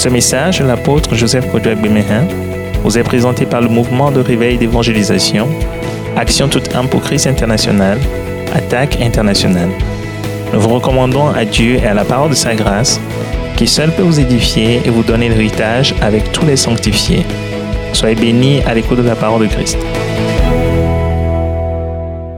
Ce message, l'apôtre Joseph Kodouak Bemehin, vous est présenté par le mouvement de réveil d'évangélisation, Action toute âme pour Christ international, Attaque internationale. Nous vous recommandons à Dieu et à la parole de sa grâce, qui seul peut vous édifier et vous donner l'héritage avec tous les sanctifiés. Soyez bénis à l'écoute de la parole de Christ.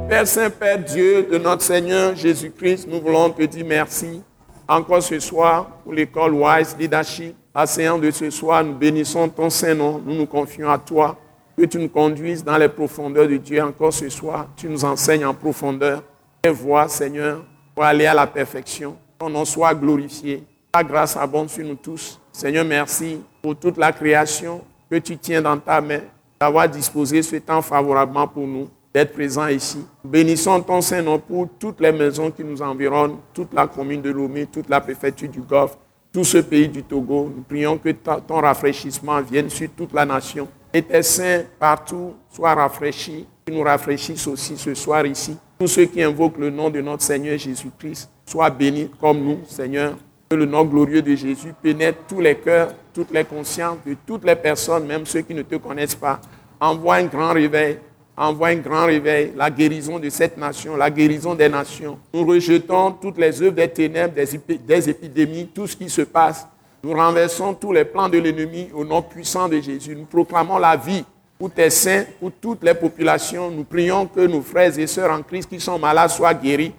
Père Saint, Père Dieu de notre Seigneur Jésus-Christ, nous voulons te dire merci encore ce soir pour l'école Wise Leadership. À de ce soir, nous bénissons ton Saint-Nom, nous nous confions à toi, que tu nous conduises dans les profondeurs de Dieu encore ce soir. Tu nous enseignes en profondeur. Et voix, Seigneur, pour aller à la perfection. Ton nom soit glorifié. Ta grâce abonde sur nous tous. Seigneur, merci pour toute la création que tu tiens dans ta main, d'avoir disposé ce temps favorablement pour nous, d'être présents ici. Bénissons ton Saint-Nom pour toutes les maisons qui nous environnent, toute la commune de Lomé, toute la préfecture du Golfe, tout ce pays du Togo. Nous prions que ton rafraîchissement vienne sur toute la nation. Et tes saints partout soient rafraîchis. Tu nous rafraîchisses aussi ce soir ici. Tous ceux qui invoquent le nom de notre Seigneur Jésus-Christ soient bénis comme nous, Seigneur. Que le nom glorieux de Jésus pénètre tous les cœurs, toutes les consciences de toutes les personnes, même ceux qui ne te connaissent pas. Envoie un grand réveil envoie un grand réveil, la guérison de cette nation, la guérison des nations. Nous rejetons toutes les œuvres des ténèbres, des, épidémies, tout ce qui se passe. Nous renversons tous les plans de l'ennemi au nom puissant de Jésus. Nous proclamons la vie pour tes saints, pour toutes les populations. Nous prions que nos frères et sœurs en Christ qui sont malades soient guéris.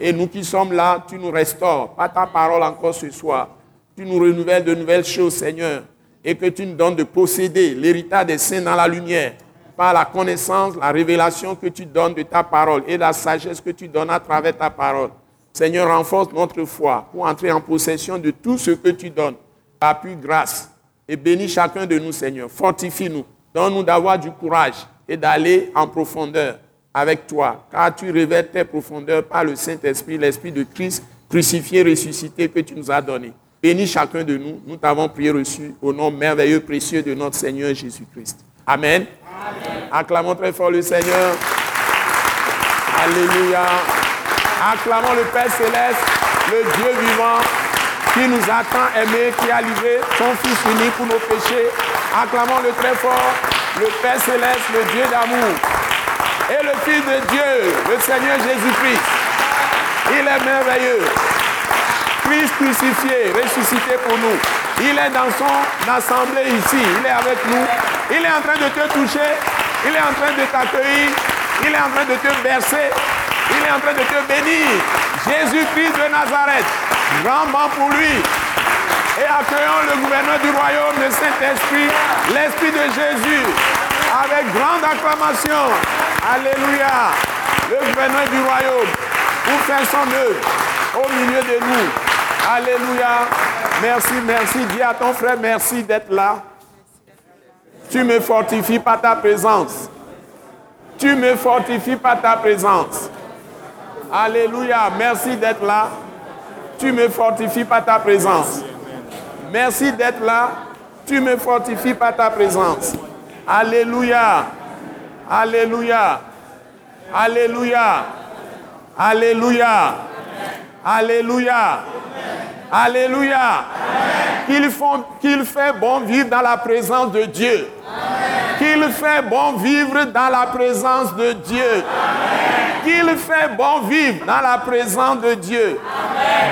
Et nous qui sommes là, tu nous restaures. Pas ta parole encore ce soir. Tu nous renouvelles de nouvelles choses, Seigneur. Et que tu nous donnes de posséder l'héritage des saints dans la lumière la connaissance, la révélation que tu donnes de ta parole et la sagesse que tu donnes à travers ta parole. Seigneur, renforce notre foi pour entrer en possession de tout ce que tu donnes. Par plus grâce. Et bénis chacun de nous, Seigneur. Fortifie-nous. Donne-nous d'avoir du courage et d'aller en profondeur avec toi. Car tu révèles tes profondeurs par le Saint-Esprit, l'Esprit de Christ crucifié, ressuscité que tu nous as donné. Bénis chacun de nous. Nous t'avons prié reçu au nom merveilleux, précieux de notre Seigneur Jésus-Christ. Amen. Acclamons très fort le Seigneur. Alléluia. Acclamons le Père céleste, le Dieu vivant, qui nous a tant aimés, qui a livré son Fils unique pour nos péchés. Acclamons le très fort, le Père céleste, le Dieu d'amour. Et le Fils de Dieu, le Seigneur Jésus-Christ. Il est merveilleux. Christ crucifié, ressuscité pour nous. Il est dans son assemblée ici. Il est avec nous. Il est en train de te toucher. Il est en train de t'accueillir. Il est en train de te bercer. Il est en train de te bénir. Jésus-Christ de Nazareth. Grand pour lui. Et accueillons le gouverneur du royaume, le Saint-Esprit, l'Esprit de Jésus, avec grande acclamation. Alléluia. Le gouverneur du royaume, pour faire son œuvre au milieu de nous. Alléluia. Merci, merci. Dis à ton frère merci d'être là. Tu me fortifies par ta présence. Tu me fortifies par ta présence. Alléluia. Merci d'être là. Tu me fortifies par ta présence. Merci d'être là. Tu me fortifies par ta présence. Alléluia. Alléluia. Alléluia. Alléluia. Alléluia. Alléluia. Qu'il fait bon vivre dans la présence de Dieu. Qu'il fait bon vivre dans la présence de Dieu. Qu'il fait bon vivre dans la présence de Dieu.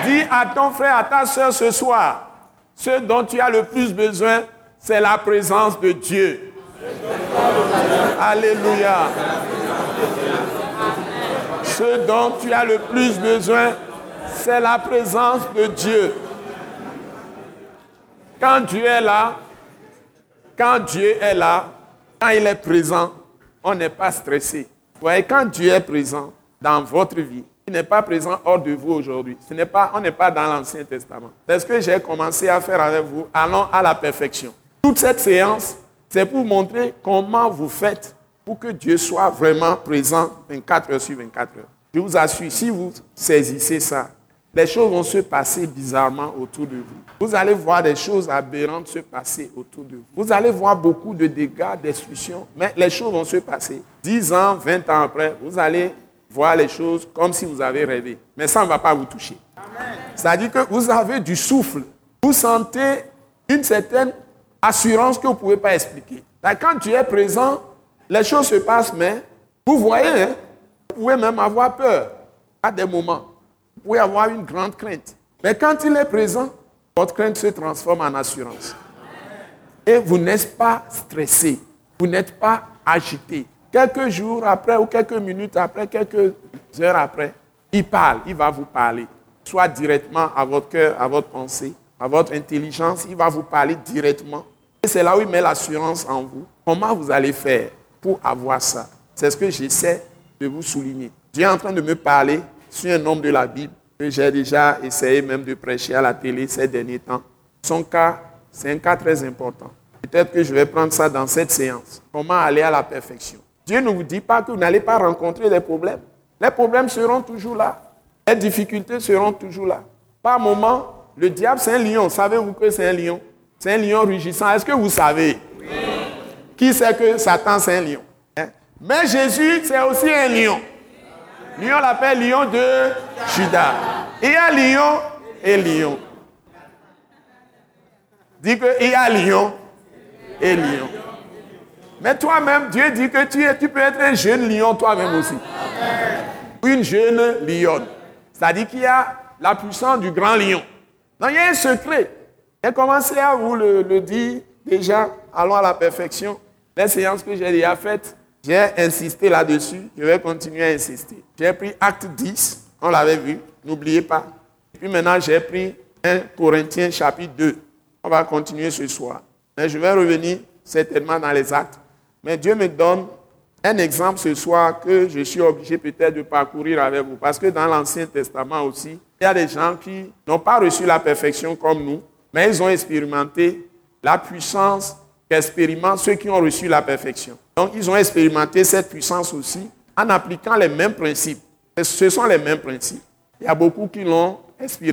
Dis à ton frère, à ta soeur ce soir, ce dont tu as le plus besoin, c'est la présence de Dieu. Alléluia. Ce dont tu as le plus besoin, c'est la présence de Dieu. Quand Dieu est là, quand Dieu est là, quand il est présent, on n'est pas stressé. Vous voyez, quand Dieu est présent dans votre vie, il n'est pas présent hors de vous aujourd'hui. Ce n'est pas, on n'est pas dans l'Ancien Testament. C'est ce que j'ai commencé à faire avec vous. Allons à la perfection. Toute cette séance, c'est pour montrer comment vous faites pour que Dieu soit vraiment présent 24 heures sur 24 heures. Je vous assure, si vous saisissez ça, les choses vont se passer bizarrement autour de vous. Vous allez voir des choses aberrantes se passer autour de vous. Vous allez voir beaucoup de dégâts, destruction, mais les choses vont se passer. 10 ans, 20 ans après, vous allez voir les choses comme si vous avez rêvé. Mais ça ne va pas vous toucher. C'est-à-dire que vous avez du souffle. Vous sentez une certaine assurance que vous ne pouvez pas expliquer. Quand tu es présent, les choses se passent, mais vous voyez, hein, vous pouvez même avoir peur à des moments. Vous pouvez avoir une grande crainte. Mais quand il est présent, votre crainte se transforme en assurance. Et vous n'êtes pas stressé, vous n'êtes pas agité. Quelques jours après ou quelques minutes après, quelques heures après, il parle, il va vous parler. Soit directement à votre cœur, à votre pensée, à votre intelligence, il va vous parler directement. Et c'est là où il met l'assurance en vous. Comment vous allez faire pour avoir ça? C'est ce que j'essaie de vous souligner. Dieu est en train de me parler sur un homme de la Bible que j'ai déjà essayé même de prêcher à la télé ces derniers temps. Son cas, c'est un cas très important. Peut-être que je vais prendre ça dans cette séance. Comment aller à la perfection? Dieu ne vous dit pas que vous n'allez pas rencontrer des problèmes. Les problèmes seront toujours là. Les difficultés seront toujours là. Par moment, le diable, c'est un lion. Savez-vous que c'est un lion? C'est un lion rugissant. Est-ce que vous savez? Oui. Qui sait que Satan, c'est un lion? Hein? Mais Jésus, c'est aussi un lion. Lion l'appelle lion de Judas. Il y a lion et lion. Dis qu'il y a lion et lion. Mais toi-même, Dieu dit que tu, es, tu peux être un jeune lion toi-même aussi. Une jeune lionne. C'est-à-dire qu'il y a la puissance du grand lion. Donc il y a un secret. J'ai commencé à vous le, le, dire déjà, allons à la perfection. Les séances que j'ai déjà faites, j'ai insisté là-dessus. Je vais continuer à insister. J'ai pris acte 10, on l'avait vu, n'oubliez pas. Et puis maintenant, j'ai pris 1 Corinthiens chapitre 2. On va continuer ce soir. Mais je vais revenir certainement dans les actes. Mais Dieu me donne un exemple ce soir que je suis obligé peut-être de parcourir avec vous. Parce que dans l'Ancien Testament aussi, il y a des gens qui n'ont pas reçu la perfection comme nous, mais ils ont expérimenté la puissance qu'expérimentent ceux qui ont reçu la perfection. Donc, ils ont expérimenté cette puissance aussi en appliquant les mêmes principes. Ce sont les mêmes principes. Il y a beaucoup qui l'ont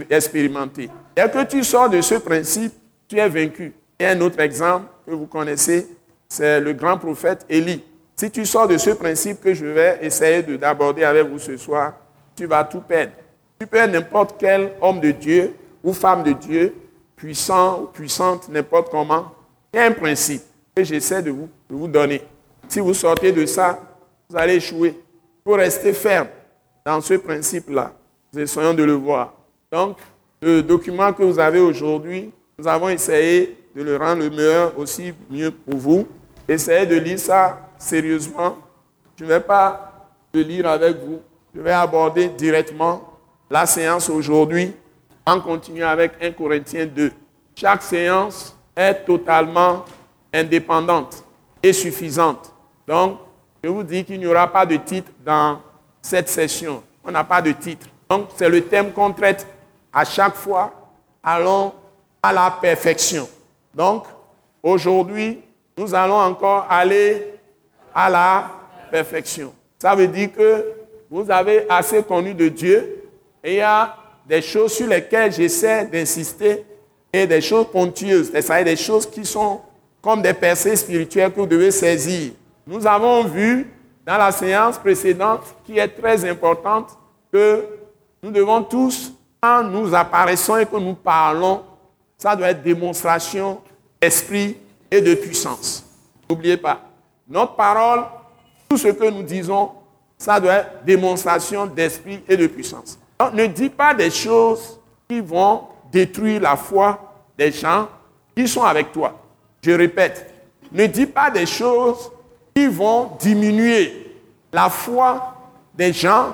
expérimenté. Dès que tu sors de ce principe, tu es vaincu. Et un autre exemple que vous connaissez, c'est le grand prophète Élie. Si tu sors de ce principe que je vais essayer d'aborder avec vous ce soir, tu vas tout perdre. Tu peux n'importe quel homme de Dieu ou femme de Dieu, puissant ou puissante, n'importe comment. Il y a un principe que j'essaie de vous donner. Si vous sortez de ça, vous allez échouer. Il faut rester ferme dans ce principe-là. Nous essayons de le voir. Donc, le document que vous avez aujourd'hui, nous avons essayé de le rendre le meilleur aussi mieux pour vous. Essayez de lire ça sérieusement. Je ne vais pas le lire avec vous. Je vais aborder directement la séance aujourd'hui en continuant avec 1 Corinthiens 2. Chaque séance est totalement indépendante et suffisante. Donc, je vous dis qu'il n'y aura pas de titre dans cette session. On n'a pas de titre. Donc, c'est le thème qu'on traite à chaque fois. Allons à la perfection. Donc, aujourd'hui, nous allons encore aller à la perfection. Ça veut dire que vous avez assez connu de Dieu et il y a des choses sur lesquelles j'essaie d'insister et des choses ponctueuses, c'est-à-dire des choses qui sont comme des percées spirituelles que vous devez saisir. Nous avons vu dans la séance précédente, qui est très importante, que nous devons tous, quand nous apparaissons et que nous parlons, ça doit être démonstration d'esprit et de puissance. N'oubliez pas, notre parole, tout ce que nous disons, ça doit être démonstration d'esprit et de puissance. Donc, ne dis pas des choses qui vont détruire la foi des gens qui sont avec toi. Je répète, ne dis pas des choses qui vont diminuer la foi des gens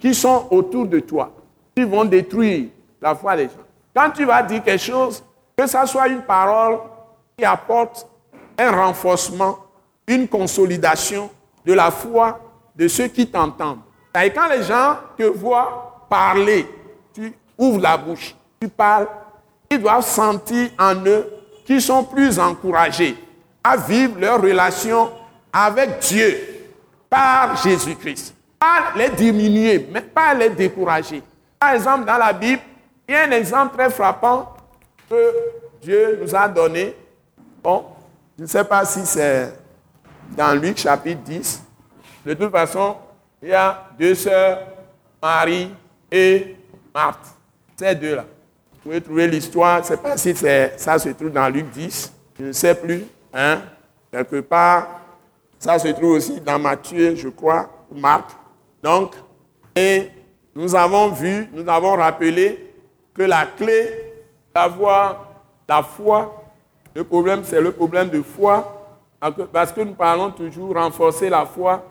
qui sont autour de toi, qui vont détruire la foi des gens. Quand tu vas dire quelque chose, que ça soit une parole qui apporte un renforcement, une consolidation de la foi de ceux qui t'entendent. Et quand les gens te voient parler, tu ouvres la bouche, tu parles, ils doivent sentir en eux qu'ils sont plus encouragés à vivre leur relation avec Dieu par Jésus-Christ. Pas les diminuer, mais pas les décourager. Par exemple, dans la Bible, il y a un exemple très frappant que Dieu nous a donné. Bon, je ne sais pas si c'est dans Luc chapitre 10. De toute façon, il y a deux sœurs, Marie et Marthe. Ces deux-là. Vous pouvez trouver l'histoire, je ne sais pas si ça se trouve dans Luc 10, je ne sais plus, hein, quelque part. Ça se trouve aussi dans Matthieu, je crois, ou Marc. Donc, et nous avons vu, nous avons rappelé que la clé d'avoir la foi, le problème c'est le problème de foi, parce que nous parlons toujours renforcer la foi,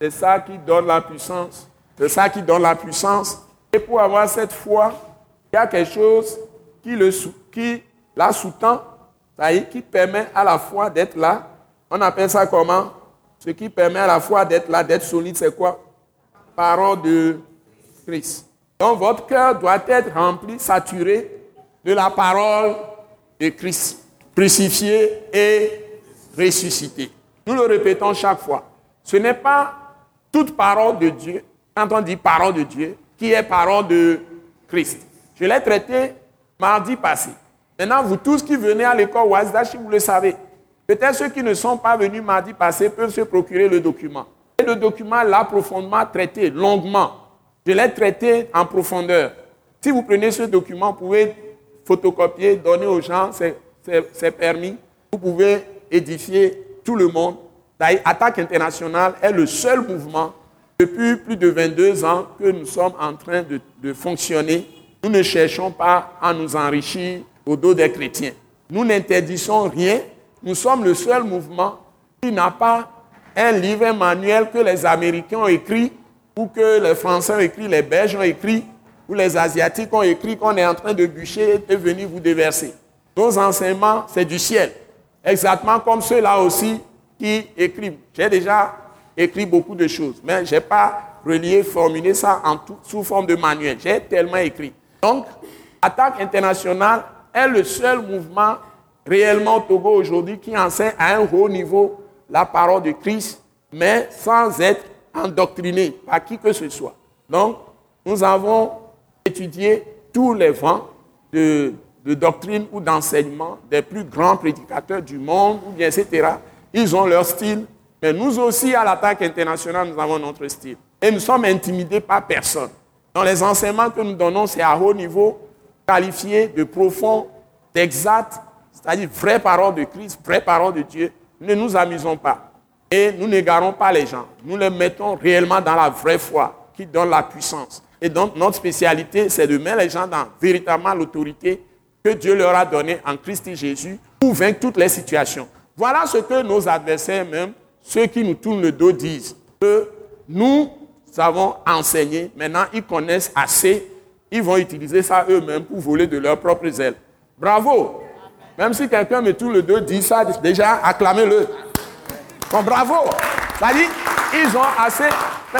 c'est ça qui donne la puissance. C'est ça qui donne la puissance. Et pour avoir cette foi, il y a quelque chose qui, qui la sous-tend, qui permet à la foi d'être là. On appelle ça comment? Ce qui permet à la foi d'être là, d'être solide, c'est quoi? Parole de Christ. Donc votre cœur doit être rempli, saturé de la parole de Christ, crucifié et ressuscité. Nous le répétons chaque fois. Ce n'est pas toute parole de Dieu, quand on dit parole de Dieu, qui est parole de Christ. Je l'ai traité mardi passé. Maintenant, vous tous qui venez à l'école Wazdashi, vous le savez. Peut-être ceux qui ne sont pas venus mardi passé peuvent se procurer le document. Le document l'a profondément traité, longuement. Je l'ai traité en profondeur. Si vous prenez ce document, vous pouvez photocopier, donner aux gens, c'est permis. Vous pouvez édifier tout le monde. Attaque internationale est le seul mouvement depuis plus de 22 ans que nous sommes en train de, de fonctionner. Nous ne cherchons pas à nous enrichir au dos des chrétiens. Nous n'interdisons rien. Nous sommes le seul mouvement qui n'a pas un livre, un manuel que les Américains ont écrit, ou que les Français ont écrit, les Belges ont écrit, ou les Asiatiques ont écrit qu'on est en train de bûcher et de venir vous déverser. Nos enseignements, c'est du ciel. Exactement comme ceux-là aussi qui écrivent. J'ai déjà écrit beaucoup de choses, mais je n'ai pas relié, formulé ça en sous forme de manuel. J'ai tellement écrit. Donc, Attaque internationale est le seul mouvement réellement au Togo aujourd'hui qui enseigne à un haut niveau la parole de Christ, mais sans être endoctriné par qui que ce soit. Donc, nous avons étudié tous les vents de, doctrine ou d'enseignement des plus grands prédicateurs du monde, ou bien etc. Ils ont leur style, mais nous aussi, à l'attaque internationale, nous avons notre style. Et nous sommes intimidés par personne. Dans les enseignements que nous donnons, c'est à haut niveau, qualifié de profond, d'exact, c'est-à-dire vraie parole de Christ, vraie parole de Dieu. Ne nous amusons pas. Et nous n'égarons pas les gens. Nous les mettons réellement dans la vraie foi qui donne la puissance. Et donc, notre spécialité, c'est de mettre les gens dans véritablement l'autorité que Dieu leur a donnée en Christ Jésus pour vaincre toutes les situations. Voilà ce que nos adversaires, même ceux qui nous tournent le dos, disent. Que nous avons enseigné, maintenant ils connaissent assez, ils vont utiliser ça eux-mêmes pour voler de leurs propres ailes. Bravo! Même si quelqu'un me tourne le dos, dit ça, déjà acclamez-le. Bon, bravo! Ça dit, ils ont assez.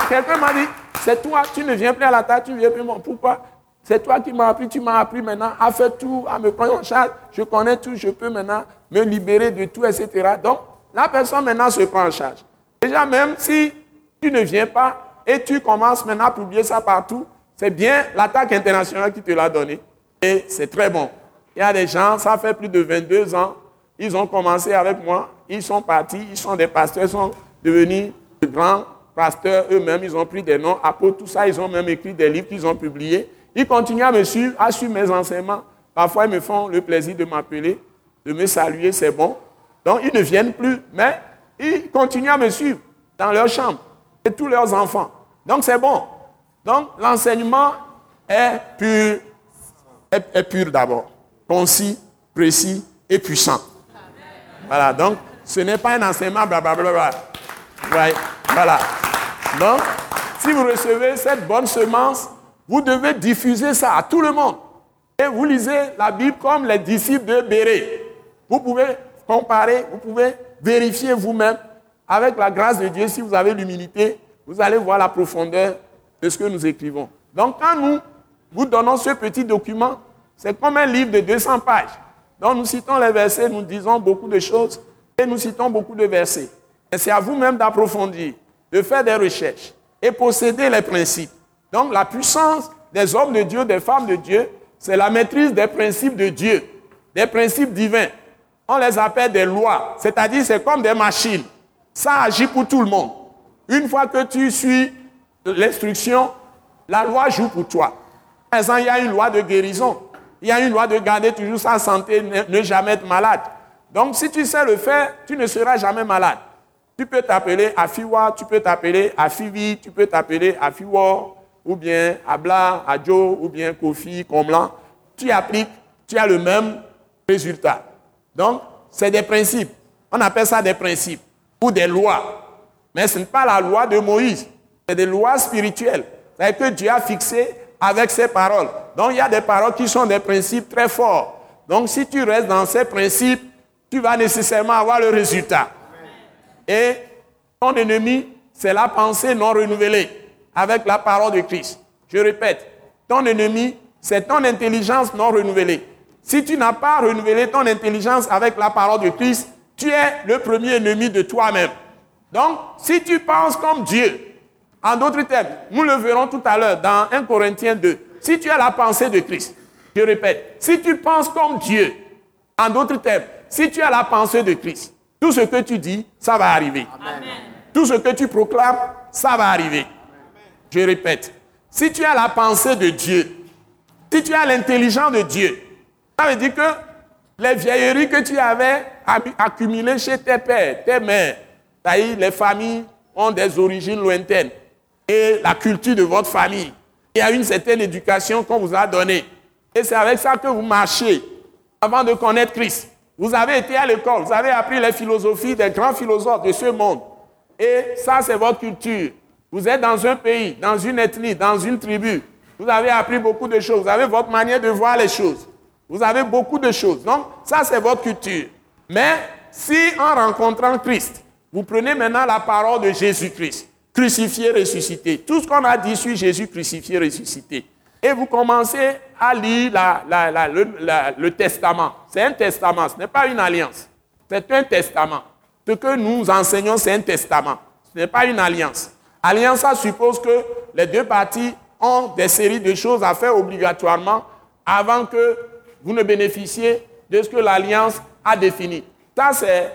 Quelqu'un m'a dit, c'est toi, tu ne viens plus à la table, tu viens plus. Pourquoi? C'est toi qui m'as appris, tu m'as appris maintenant à faire tout, à me prendre en charge. Je connais tout, je peux maintenant me libérer de tout, etc. Donc, la personne maintenant se prend en charge. Déjà, même si tu ne viens pas et tu commences maintenant à publier ça partout, c'est bien l'attaque internationale qui te l'a donné. Et c'est très bon. Il y a des gens, ça fait plus de 22 ans, ils ont commencé avec moi, ils sont partis, ils sont des pasteurs, ils sont devenus de grands pasteurs eux-mêmes, ils ont pris des noms, apôtres, tout ça, ils ont même écrit des livres qu'ils ont publiés. Ils continuent à me suivre, à suivre mes enseignements. Parfois, ils me font le plaisir de m'appeler, de me saluer, c'est bon. Donc, ils ne viennent plus, mais ils continuent à me suivre dans leur chambre et tous leurs enfants. Donc, c'est bon. Donc, l'enseignement est pur, est, pur d'abord, concis, précis et puissant. Voilà, donc, ce n'est pas un enseignement blablabla. Voilà. Donc, si vous recevez cette bonne semence, vous devez diffuser ça à tout le monde. Et vous lisez la Bible comme les disciples de Béré. Vous pouvez comparer, vous pouvez vérifier vous-même avec la grâce de Dieu, si vous avez l'humilité, vous allez voir la profondeur de ce que nous écrivons. Donc quand nous vous donnons ce petit document, c'est comme un livre de 200 pages. Donc nous citons les versets, nous disons beaucoup de choses et nous citons beaucoup de versets. Et c'est à vous-même d'approfondir, de faire des recherches et posséder les principes. Donc la puissance des hommes de Dieu, des femmes de Dieu, c'est la maîtrise des principes de Dieu, des principes divins. On les appelle des lois, c'est-à-dire c'est comme des machines. Ça agit pour tout le monde. Une fois que tu suis l'instruction, la loi joue pour toi. Par exemple, il y a une loi de guérison. Il y a une loi de garder toujours sa santé, ne, jamais être malade. Donc si tu sais le faire, tu ne seras jamais malade. Tu peux t'appeler Afiwa, tu peux t'appeler Afivi, tu peux t'appeler Afiwa, ou bien Abla, Adjo, ou bien Kofi, Komlan. Tu appliques, tu as le même résultat. Donc, c'est des principes. On appelle ça des principes ou des lois. Mais ce n'est pas la loi de Moïse. C'est des lois spirituelles. C'est que Dieu a fixé avec ses paroles. Donc il y a des paroles qui sont des principes très forts. Donc si tu restes dans ces principes, tu vas nécessairement avoir le résultat. Et ton ennemi, c'est la pensée non renouvelée avec la parole de Christ. Je répète, ton ennemi, c'est ton intelligence non renouvelée. Si tu n'as pas renouvelé ton intelligence avec la parole de Christ, tu es le premier ennemi de toi-même. Donc, si tu penses comme Dieu, en d'autres termes, nous le verrons tout à l'heure dans 1 Corinthiens 2, si tu as la pensée de Christ, je répète, si tu penses comme Dieu, en d'autres termes, si tu as la pensée de Christ, tout ce que tu dis, ça va arriver. Tout ce que tu proclames, ça va arriver. Je répète, si tu as la pensée de Dieu, si tu as l'intelligence de Dieu, ça veut dire que les vieilleries que tu avais accumulées chez tes pères, tes mères, les familles ont des origines lointaines et la culture de votre famille. Il y a une certaine éducation qu'on vous a donnée. Et c'est avec ça que vous marchez avant de connaître Christ. Vous avez été à l'école, vous avez appris les philosophies des grands philosophes de ce monde. Et ça, c'est votre culture. Vous êtes dans un pays, dans une ethnie, dans une tribu. Vous avez appris beaucoup de choses. Vous avez votre manière de voir les choses. Vous avez beaucoup de choses. Donc, ça, c'est votre culture. Mais si en rencontrant Christ, vous prenez maintenant la parole de Jésus-Christ, crucifié, ressuscité. Tout ce qu'on a dit sur Jésus crucifié, ressuscité. Et vous commencez à lire le, testament. C'est un testament, ce n'est pas une alliance. C'est un testament. Ce que nous enseignons, c'est un testament. Ce n'est pas une alliance. Alliance, ça suppose que les deux parties ont des séries de choses à faire obligatoirement avant que vous ne bénéficiez de ce que l'alliance a défini. Ça, c'est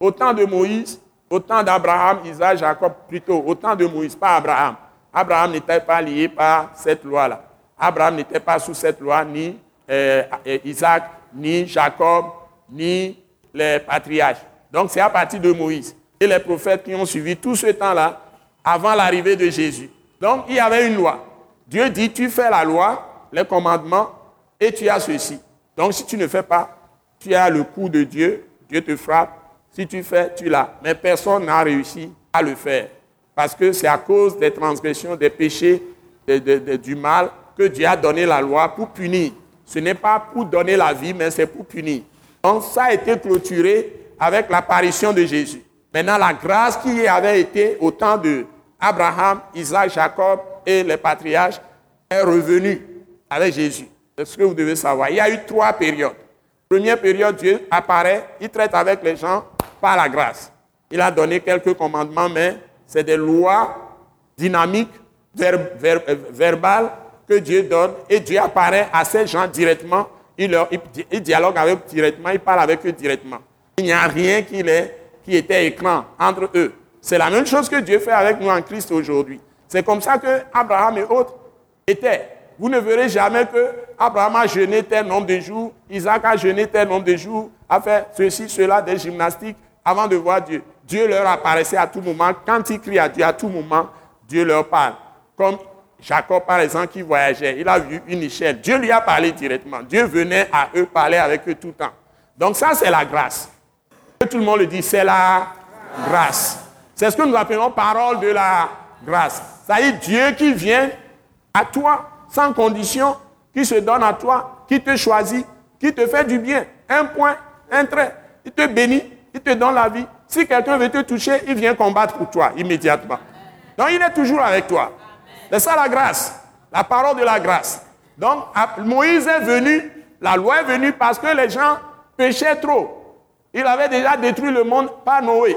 au temps de Moïse, au temps d'Abraham, Isaac, Jacob, plutôt au temps de Moïse, pas Abraham. Abraham n'était pas lié par cette loi-là. Abraham n'était pas sous cette loi, ni euh, Isaac, ni Jacob, ni les patriarches. Donc c'est à partir de Moïse et les prophètes qui ont suivi tout ce temps-là avant l'arrivée de Jésus. Donc il y avait une loi. Dieu dit, tu fais la loi, les commandements, et tu as ceci. Donc si tu ne fais pas, tu as le coup de Dieu, Dieu te frappe, si tu fais, tu l'as. Mais personne n'a réussi à le faire. Parce que c'est à cause des transgressions, des péchés, du mal que Dieu a donné la loi pour punir. Ce n'est pas pour donner la vie, mais c'est pour punir. Donc ça a été clôturé avec l'apparition de Jésus. Maintenant, la grâce qui avait été au temps de Abraham, Isaac, Jacob et les patriarches est revenue avec Jésus. C'est ce que vous devez savoir. Il y a eu trois périodes. Première période, Dieu apparaît, il traite avec les gens par la grâce. Il a donné quelques commandements, mais c'est des lois dynamiques, verbales que Dieu donne et Dieu apparaît à ces gens directement. Il, leur, il, dialogue avec eux directement, il parle avec eux directement. Il n'y a rien qui, qui était écran entre eux. C'est la même chose que Dieu fait avec nous en Christ aujourd'hui. C'est comme ça que Abraham et autres étaient. Vous ne verrez jamais que Abraham a jeûné tel nombre de jours, Isaac a jeûné tel nombre de jours, a fait ceci, cela, des gymnastiques avant de voir Dieu. Dieu leur apparaissait à tout moment. Quand ils crient à Dieu, à tout moment, Dieu leur parle. Comme Jacob, par exemple, qui voyageait, il a vu une échelle. Dieu lui a parlé directement. Dieu venait à eux parler avec eux tout le temps. Donc ça, c'est la grâce. Tout le monde le dit, c'est la grâce. C'est ce que nous appelons parole de la grâce. Est, Dieu qui vient à toi sans condition, qui se donne à toi, qui te choisit, qui te fait du bien. Un point, un trait. Il te bénit, il te donne la vie. Si quelqu'un veut te toucher, il vient combattre pour toi immédiatement. Donc il est toujours avec toi. C'est ça la grâce, la parole de la grâce. Donc Moïse est venu, la loi est venue parce que les gens péchaient trop. Il avait déjà détruit le monde par Noé.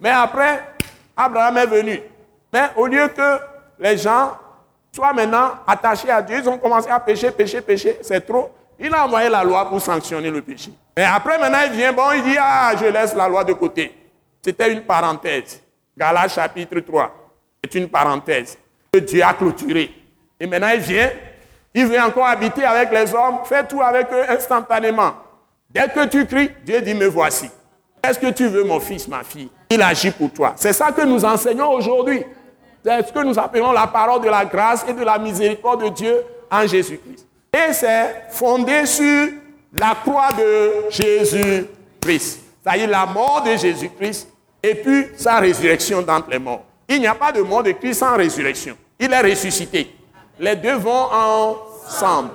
Mais après, Abraham est venu. Mais au lieu que les gens soient maintenant attachés à Dieu, ils ont commencé à pécher, pécher, pécher, c'est trop. Il a envoyé la loi pour sanctionner le péché. Mais après, maintenant, il vient, bon, il dit, ah, je laisse la loi de côté. C'était une parenthèse. Galates chapitre 3. C'est une parenthèse que Dieu a clôturée. Et maintenant, il vient Il veut encore habiter avec les hommes, fais tout avec eux instantanément. Dès que tu cries, Dieu dit, me voici. Est-ce que tu veux mon fils, ma fille? Il agit pour toi. C'est ça que nous enseignons aujourd'hui. C'est ce que nous appelons la parole de la grâce et de la miséricorde de Dieu en Jésus-Christ. Et c'est fondé sur la croix de Jésus-Christ. C'est-à-dire la mort de Jésus-Christ et puis sa résurrection d'entre les morts. Il n'y a pas de mort de Christ sans résurrection. Il est ressuscité. Les deux vont ensemble.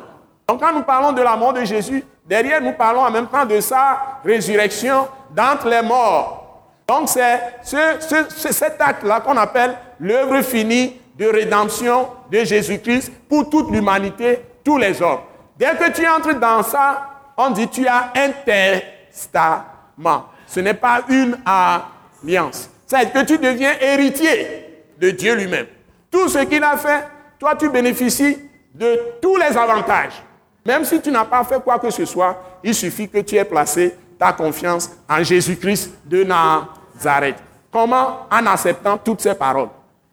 Donc quand nous parlons de la mort de Jésus, derrière nous parlons en même temps de sa résurrection d'entre les morts. Donc c'est cet acte-là qu'on appelle l'œuvre finie de rédemption de Jésus-Christ pour toute l'humanité, tous les hommes. Dès que tu entres dans ça, on dit tu as un testament. Ce n'est pas une alliance. C'est que tu deviens héritier de Dieu lui-même. Tout ce qu'il a fait, toi tu bénéficies de tous les avantages. Même si tu n'as pas fait quoi que ce soit, il suffit que tu aies placé ta confiance en Jésus-Christ de Nazareth. Comment? En acceptant toutes ces paroles.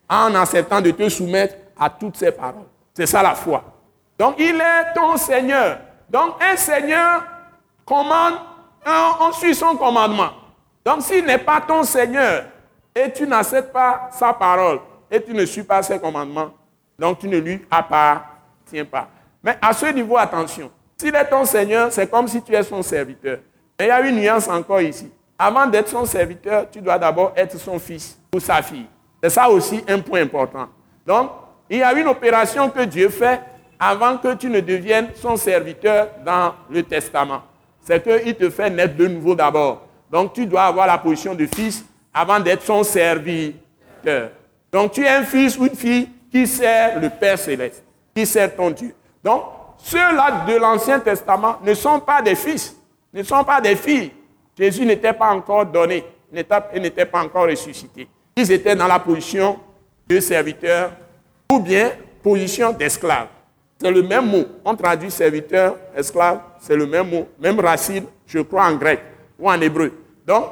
En acceptant de te soumettre à toutes ces paroles. C'est ça la foi. Donc il est ton Seigneur. Donc un Seigneur commande, on suit son commandement. Donc s'il n'est pas ton Seigneur et tu n'acceptes pas sa parole et tu ne suis pas ses commandements, donc tu ne lui appartiens pas. Mais à ce niveau, attention. S'il est ton Seigneur, c'est comme si tu es son serviteur. Mais il y a une nuance encore ici. Avant d'être son serviteur, tu dois d'abord être son fils ou sa fille. C'est ça aussi un point important. Donc, il y a une opération que Dieu fait avant que tu ne deviennes son serviteur dans le testament. C'est qu'il te fait naître de nouveau d'abord. Donc, tu dois avoir la position de fils avant d'être son serviteur. Donc, tu es un fils ou une fille qui sert le Père céleste, qui sert ton Dieu. Donc, ceux-là de l'Ancien Testament ne sont pas des fils, ne sont pas des filles. Jésus n'était pas encore donné, n'était pas encore ressuscité. Ils étaient dans la position de serviteur ou bien position d'esclave. C'est le même mot. On traduit serviteur, esclave, c'est le même mot, même racine, je crois, en grec ou en hébreu. Donc,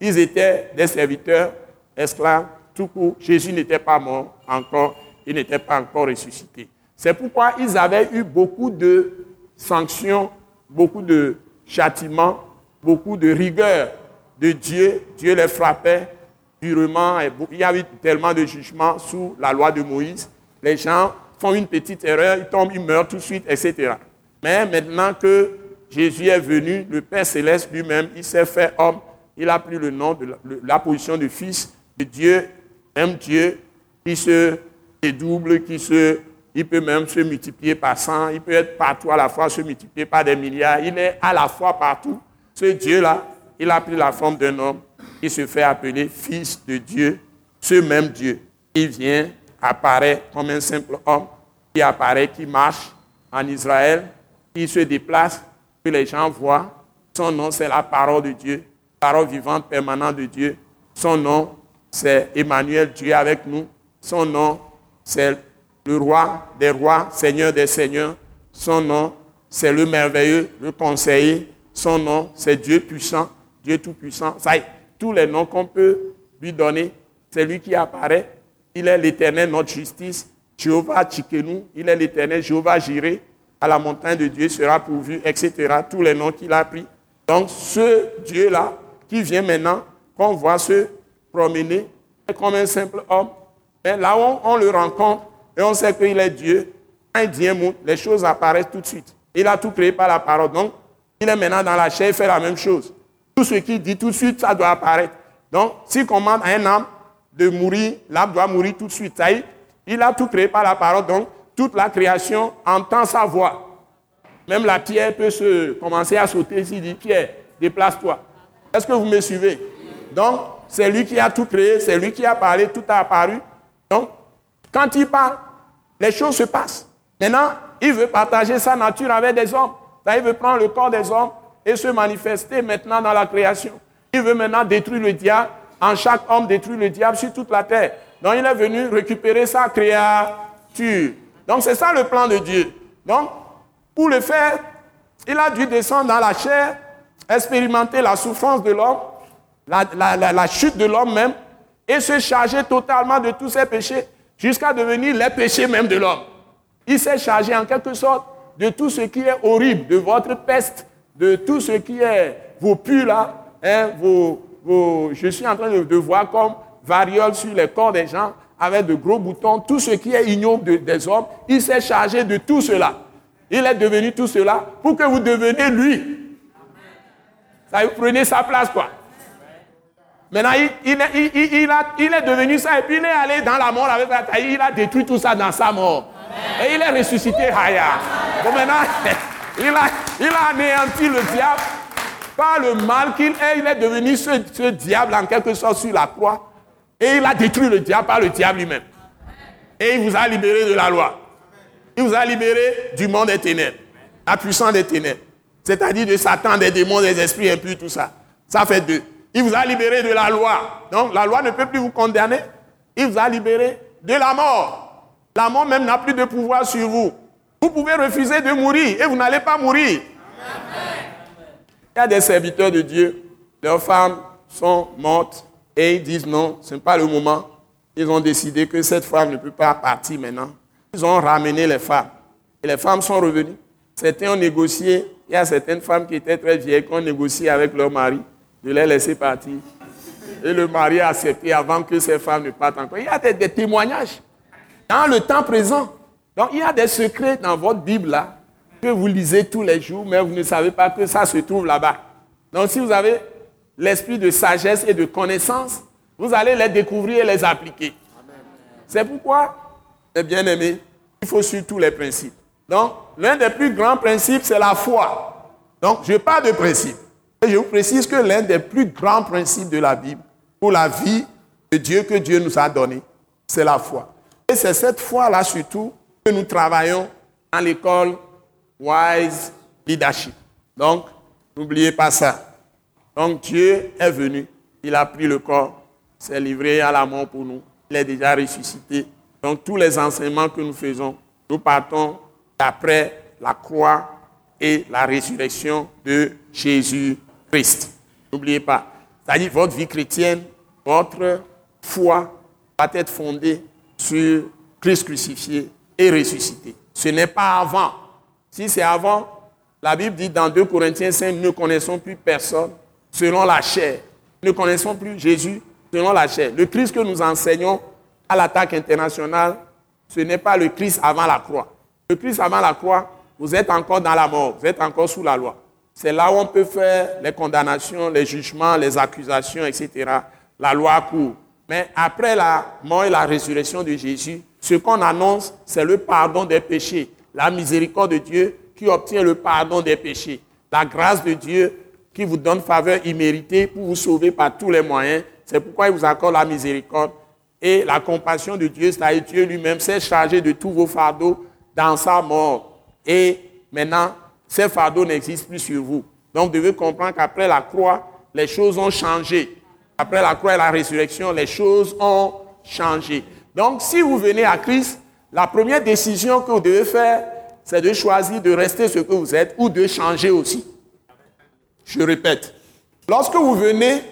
ils étaient des serviteurs, esclaves, tout court. Jésus n'était pas mort encore, il n'était pas encore ressuscité. C'est pourquoi ils avaient eu beaucoup de sanctions, beaucoup de châtiments, beaucoup de rigueur de Dieu. Dieu les frappait durement. il y avait tellement de jugements sous la loi de Moïse. Les gens font une petite erreur, ils tombent, ils meurent tout de suite, etc. Mais maintenant que Jésus est venu, le Père céleste lui-même, il s'est fait homme, il a pris le nom de la, position de fils de Dieu, même Dieu, qui se dédouble, qui se il peut même se multiplier par 100, il peut être partout à la fois, se multiplier par des milliards. Il est à la fois partout. Ce Dieu-là, il a pris la forme d'un homme. Il se fait appeler fils de Dieu. Ce même Dieu, il vient, apparaît comme un simple homme, qui apparaît, qui marche en Israël, qui se déplace, que les gens voient. Son nom, c'est la parole de Dieu, parole vivante permanente de Dieu. Son nom, c'est Emmanuel, Dieu avec nous. Son nom, c'est le roi des rois, seigneur des seigneurs. Son nom, c'est le merveilleux, le conseiller. Son nom, c'est Dieu puissant, Dieu tout-puissant. Ça y est, tous les noms qu'on peut lui donner, c'est lui qui apparaît. Il est l'éternel, notre justice. Jéhovah Tchikenu, il est l'éternel, Jéhovah Jiré. À la montagne de Dieu sera pourvu, etc. Tous les noms qu'il a pris. Donc, ce Dieu-là, qui vient maintenant, qu'on voit se promener comme un simple homme, mais là où on le rencontre, et on sait qu'il est Dieu. Un mot, les choses apparaissent tout de suite. Il a tout créé par la parole. Donc, il est maintenant dans la chair, il fait la même chose. Tout ce qu'il dit tout de suite, ça doit apparaître. Donc, s'il commande à un âme de mourir, l'âme doit mourir tout de suite. Ça y il a tout créé par la parole. Donc, toute la création entend sa voix. Même la pierre peut se commencer à sauter s'il dit Pierre, déplace-toi. Est-ce que vous me suivez? Donc, c'est lui qui a tout créé, c'est lui qui a parlé, tout a apparu. Donc, quand il parle, les choses se passent. Maintenant, il veut partager sa nature avec des hommes. il veut prendre le corps des hommes et se manifester maintenant dans la création. Il veut maintenant détruire le diable. En chaque homme détruire le diable sur toute la terre. Donc il est venu récupérer sa créature. Donc c'est ça le plan de Dieu. Donc, pour le faire, il a dû descendre dans la chair, expérimenter la souffrance de l'homme, la, chute de l'homme même, et se charger totalement de tous ses péchés, jusqu'à devenir les péchés même de l'homme. Il s'est chargé en quelque sorte de tout ce qui est horrible, de votre peste, de tout ce qui est vos pus hein, vos, je suis en train de, voir comme variole sur les corps des gens avec de gros boutons, tout ce qui est ignoble des hommes. Il s'est chargé de tout cela. Il est devenu tout cela pour que vous deveniez lui. Ça, vous prenez sa place, quoi. Maintenant, il, est devenu ça et puis il est allé dans la mort avec la Il a détruit tout ça dans sa mort. Et il est ressuscité, Haya. Maintenant, il a anéanti le diable par le mal qu'il est. Il est devenu ce, diable en quelque sorte sur la croix. Et il a détruit le diable par le diable lui-même. Et il vous a libéré de la loi. Il vous a libéré du monde des ténèbres, la puissance des ténèbres. C'est-à-dire de Satan, des démons, des esprits impurs, tout ça. Ça fait deux. Il vous a libéré de la loi. Donc la loi ne peut plus vous condamner. Il vous a libéré de la mort. La mort même n'a plus de pouvoir sur vous. Vous pouvez refuser de mourir et vous n'allez pas mourir. Il y a des serviteurs de Dieu, leurs femmes sont mortes et ils disent non, ce n'est pas le moment. Ils ont décidé que cette femme ne peut pas partir maintenant. Ils ont ramené les femmes. Et les femmes sont revenues. Certains ont négocié. Il y a certaines femmes qui étaient très vieilles qui ont négocié avec leur mari de les laisser partir. Et le mari a accepté avant que ces femmes ne partent encore. Il y a des, témoignages dans le temps présent. Donc il y a des secrets dans votre Bible là que vous lisez tous les jours, mais vous ne savez pas que ça se trouve là-bas. Donc si vous avez l'esprit de sagesse et de connaissance, vous allez les découvrir et les appliquer. C'est pourquoi bien-aimés, il faut suivre tous les principes. Donc, l'un des plus grands principes, c'est la foi. Donc, je parle de principe. Et je vous précise que l'un des plus grands principes de la Bible pour la vie de Dieu que Dieu nous a donné, c'est la foi. Et c'est cette foi-là surtout que nous travaillons dans l'école Wise Leadership. Donc, n'oubliez pas ça. Donc, Dieu est venu, il a pris le corps, s'est livré à la mort pour nous, il est déjà ressuscité donc tous les enseignements que nous faisons, nous partons d'après la croix et la résurrection de Jésus-Christ. N'oubliez pas. C'est-à-dire votre vie chrétienne, votre foi va être fondée sur Christ crucifié et ressuscité. Ce n'est pas avant. Si c'est avant, la Bible dit dans 2 Corinthiens 5, nous ne connaissons plus personne selon la chair. Nous ne connaissons plus Jésus selon la chair. Le Christ que nous enseignons à l'attaque internationale, ce n'est pas le Christ avant la croix. Le Christ avant la croix, vous êtes encore dans la mort, vous êtes encore sous la loi. C'est là où on peut faire les condamnations, les jugements, les accusations, etc. La loi court. Mais après la mort et la résurrection de Jésus, ce qu'on annonce, c'est le pardon des péchés, la miséricorde de Dieu qui obtient le pardon des péchés, la grâce de Dieu qui vous donne faveur imméritée pour vous sauver par tous les moyens. C'est pourquoi il vous accorde la miséricorde et la compassion de Dieu, c'est-à-dire Dieu lui-même s'est chargé de tous vos fardeaux dans sa mort. Et maintenant, ces fardeaux n'existent plus sur vous. Donc vous devez comprendre qu'après la croix, les choses ont changé. Après la croix et la résurrection, les choses ont changé. Donc si vous venez à Christ, la première décision que vous devez faire, c'est de choisir de rester ce que vous êtes ou de changer aussi. Je répète, lorsque vous venez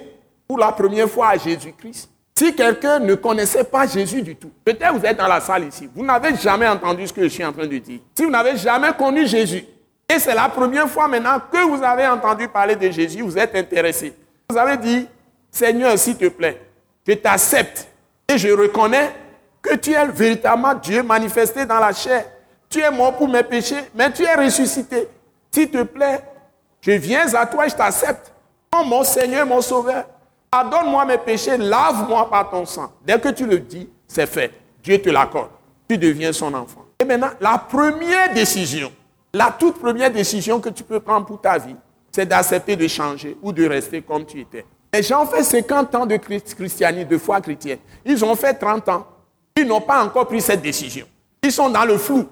pour la première fois à Jésus-Christ, si quelqu'un ne connaissait pas Jésus du tout, peut-être vous êtes dans la salle ici, vous n'avez jamais entendu ce que je suis en train de dire. Si vous n'avez jamais connu Jésus, et c'est la première fois maintenant que vous avez entendu parler de Jésus, vous êtes intéressé. Vous avez dit, Seigneur, s'il te plaît, je t'accepte et je reconnais que tu es véritablement Dieu manifesté dans la chair. Tu es mort pour mes péchés, mais tu es ressuscité. S'il te plaît, je viens à toi et je t'accepte comme mon Seigneur, mon Sauveur. Pardonne-moi mes péchés, lave-moi par ton sang. Dès que tu le dis, c'est fait. Dieu te l'accorde. Tu deviens son enfant. Et maintenant, la première décision, la toute première décision que tu peux prendre pour ta vie, c'est d'accepter de changer ou de rester comme tu étais. Les gens ont fait 50 ans de christianisme, de foi chrétienne. Ils ont fait 30 ans. Ils n'ont pas encore pris cette décision. Ils sont dans le flou.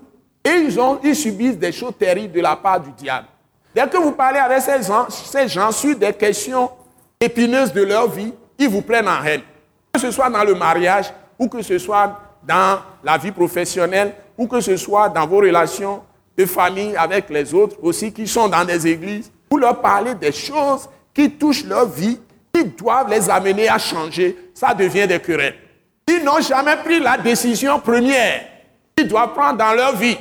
Et ils, ont, subissent des choses terribles de la part du diable. Dès que vous parlez avec ces gens, ces gens sur des questions épineuses de leur vie, ils vous prennent en haine. Que ce soit dans le mariage, ou que ce soit dans la vie professionnelle, ou que ce soit dans vos relations de famille avec les autres aussi qui sont dans des églises, vous leur parlez des choses qui touchent leur vie, qui doivent les amener à changer, ça devient des querelles. Ils n'ont jamais pris la décision première qu'ils doivent prendre dans leur vie.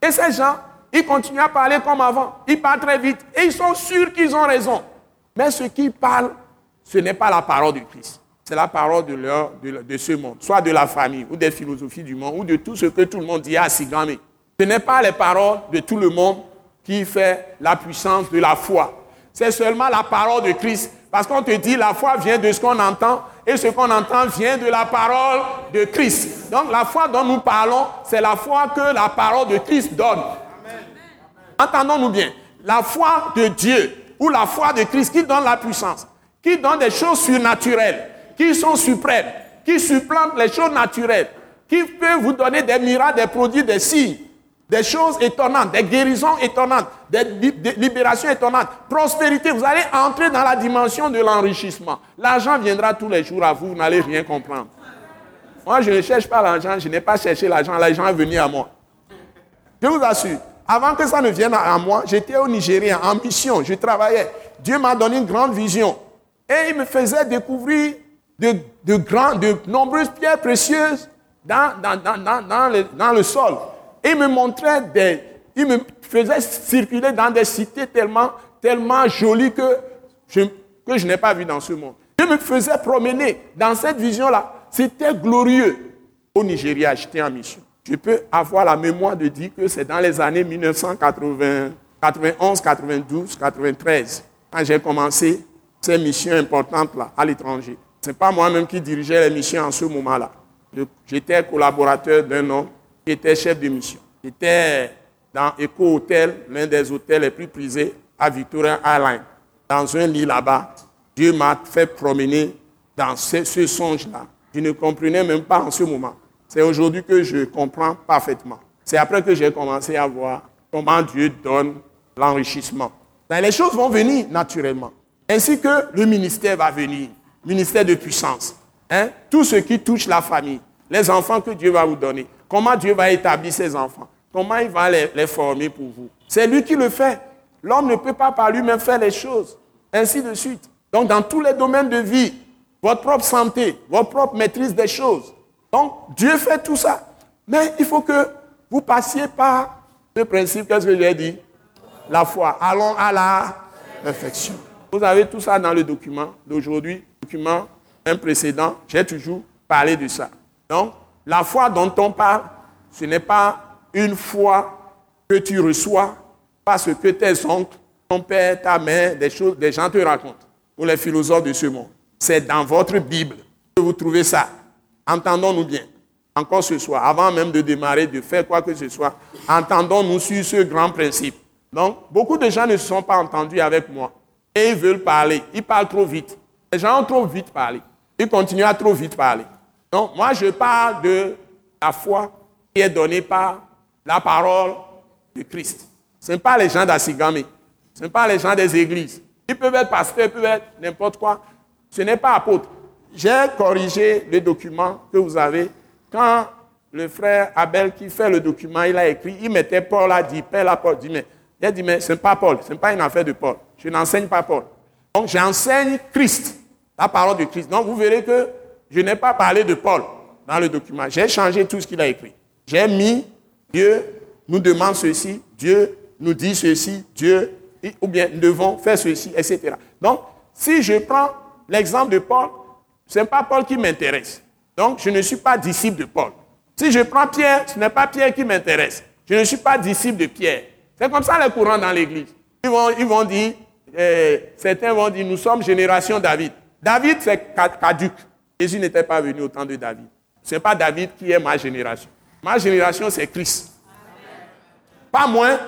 Et ces gens, ils continuent à parler comme avant. Ils parlent très vite. Et ils sont sûrs qu'ils ont raison. Mais ce qu'ils parlent, ce n'est pas la parole du Christ. C'est la parole de, leur, de, ce monde, soit de la famille, ou des philosophies du monde, ou de tout ce que tout le monde dit à Sigamé. Ce n'est pas les paroles de tout le monde qui fait la puissance de la foi. C'est seulement la parole de Christ. Parce qu'on te dit, la foi vient de ce qu'on entend, et ce qu'on entend vient de la parole de Christ. Donc la foi dont nous parlons, c'est la foi que la parole de Christ donne. Entendons-nous bien. La foi de Dieu ou la foi de Christ qui donne la puissance, qui donne des choses surnaturelles, qui sont suprêmes, qui supplantent les choses naturelles, qui peut vous donner des miracles, des produits, des signes, des choses étonnantes, des guérisons étonnantes, des, libérations étonnantes, prospérité. Vous allez entrer dans la dimension de l'enrichissement. L'argent viendra tous les jours à vous, vous n'allez rien comprendre. Moi, je ne cherche pas l'argent, je n'ai pas cherché l'argent, l'argent est venu à moi. Je vous assure, avant que ça ne vienne à moi, j'étais au Nigeria en mission, je travaillais. Dieu m'a donné une grande vision. Et il me faisait découvrir de, nombreuses pierres précieuses dans, le, sol. Il me montrait des. Il me faisait circuler dans des cités tellement, tellement jolies que je, que je n'ai pas vu dans ce monde. Il me faisait promener dans cette vision-là. C'était glorieux. Au Nigeria, j'étais en mission. Je peux avoir la mémoire de dire que c'est dans les années 1991, 92, 93, quand j'ai commencé ces missions importantes-là à l'étranger. Ce n'est pas moi-même qui dirigeais les missions en ce moment-là. J'étais collaborateur d'un homme était chef de mission. J'étais dans Eco Hotel, l'un des hôtels les plus prisés à Victoria Island. Dans un lit là-bas, Dieu m'a fait promener dans ce, songe-là. Je ne comprenais même pas en ce moment. C'est aujourd'hui que je comprends parfaitement. C'est après que j'ai commencé à voir comment Dieu donne l'enrichissement. Les choses vont venir naturellement. Ainsi que le ministère va venir, ministère de puissance. Hein? Tout ce qui touche la famille, les enfants que Dieu va vous donner, comment Dieu va établir ses enfants, comment il va les, former pour vous? C'est lui qui le fait. L'homme ne peut pas par lui-même faire les choses. Ainsi de suite. Donc dans tous les domaines de vie, votre propre santé, votre propre maîtrise des choses. Donc Dieu fait tout ça. Mais il faut que vous passiez par le principe, qu'est-ce que j'ai dit? La foi. Allons à la perfection. Vous avez tout ça dans le document d'aujourd'hui, document un précédent, j'ai toujours parlé de ça. Donc, la foi dont on parle, ce n'est pas une foi que tu reçois parce que tes oncles, ton père, ta mère, des choses, des gens te racontent, ou les philosophes de ce monde. C'est dans votre Bible que vous trouvez ça. Entendons-nous bien. Encore ce soir, avant même de démarrer, de faire quoi que ce soit, entendons-nous sur ce grand principe. Donc, beaucoup de gens ne se sont pas entendus avec moi. Et ils veulent parler. Ils parlent trop vite. Les gens ont trop vite parlé. Ils continuent à trop vite parler. Donc, moi, je parle de la foi qui est donnée par la parole de Christ. Ce n'est pas les gens d'Assigami. Ce n'est pas les gens des églises. Ils peuvent être pasteurs, ils peuvent être n'importe quoi. Ce n'est pas apôtre. J'ai corrigé le document que vous avez. Quand le frère Abel qui fait le document, il a écrit, il mettait Paul a dit, Père à Paul. Dit, mais, il a dit, mais ce n'est pas Paul, ce n'est pas une affaire de Paul. Je n'enseigne pas Paul. Donc j'enseigne Christ, la parole de Christ. Donc vous verrez que je n'ai pas parlé de Paul dans le document. J'ai changé tout ce qu'il a écrit. J'ai mis Dieu nous demande ceci, Dieu nous dit ceci, Dieu, ou bien nous devons faire ceci, etc. Donc, si je prends l'exemple de Paul, ce n'est pas Paul qui m'intéresse. Donc, je ne suis pas disciple de Paul. Si je prends Pierre, ce n'est pas Pierre qui m'intéresse. Je ne suis pas disciple de Pierre. C'est comme ça les courants dans l'Église. Ils vont, ils vont dire, euh, certains vont dire, nous sommes génération David. David, c'est caduc. Jésus n'était pas venu au temps de David. Ce n'est pas David qui est ma génération. Ma génération, c'est Christ. Pas moins,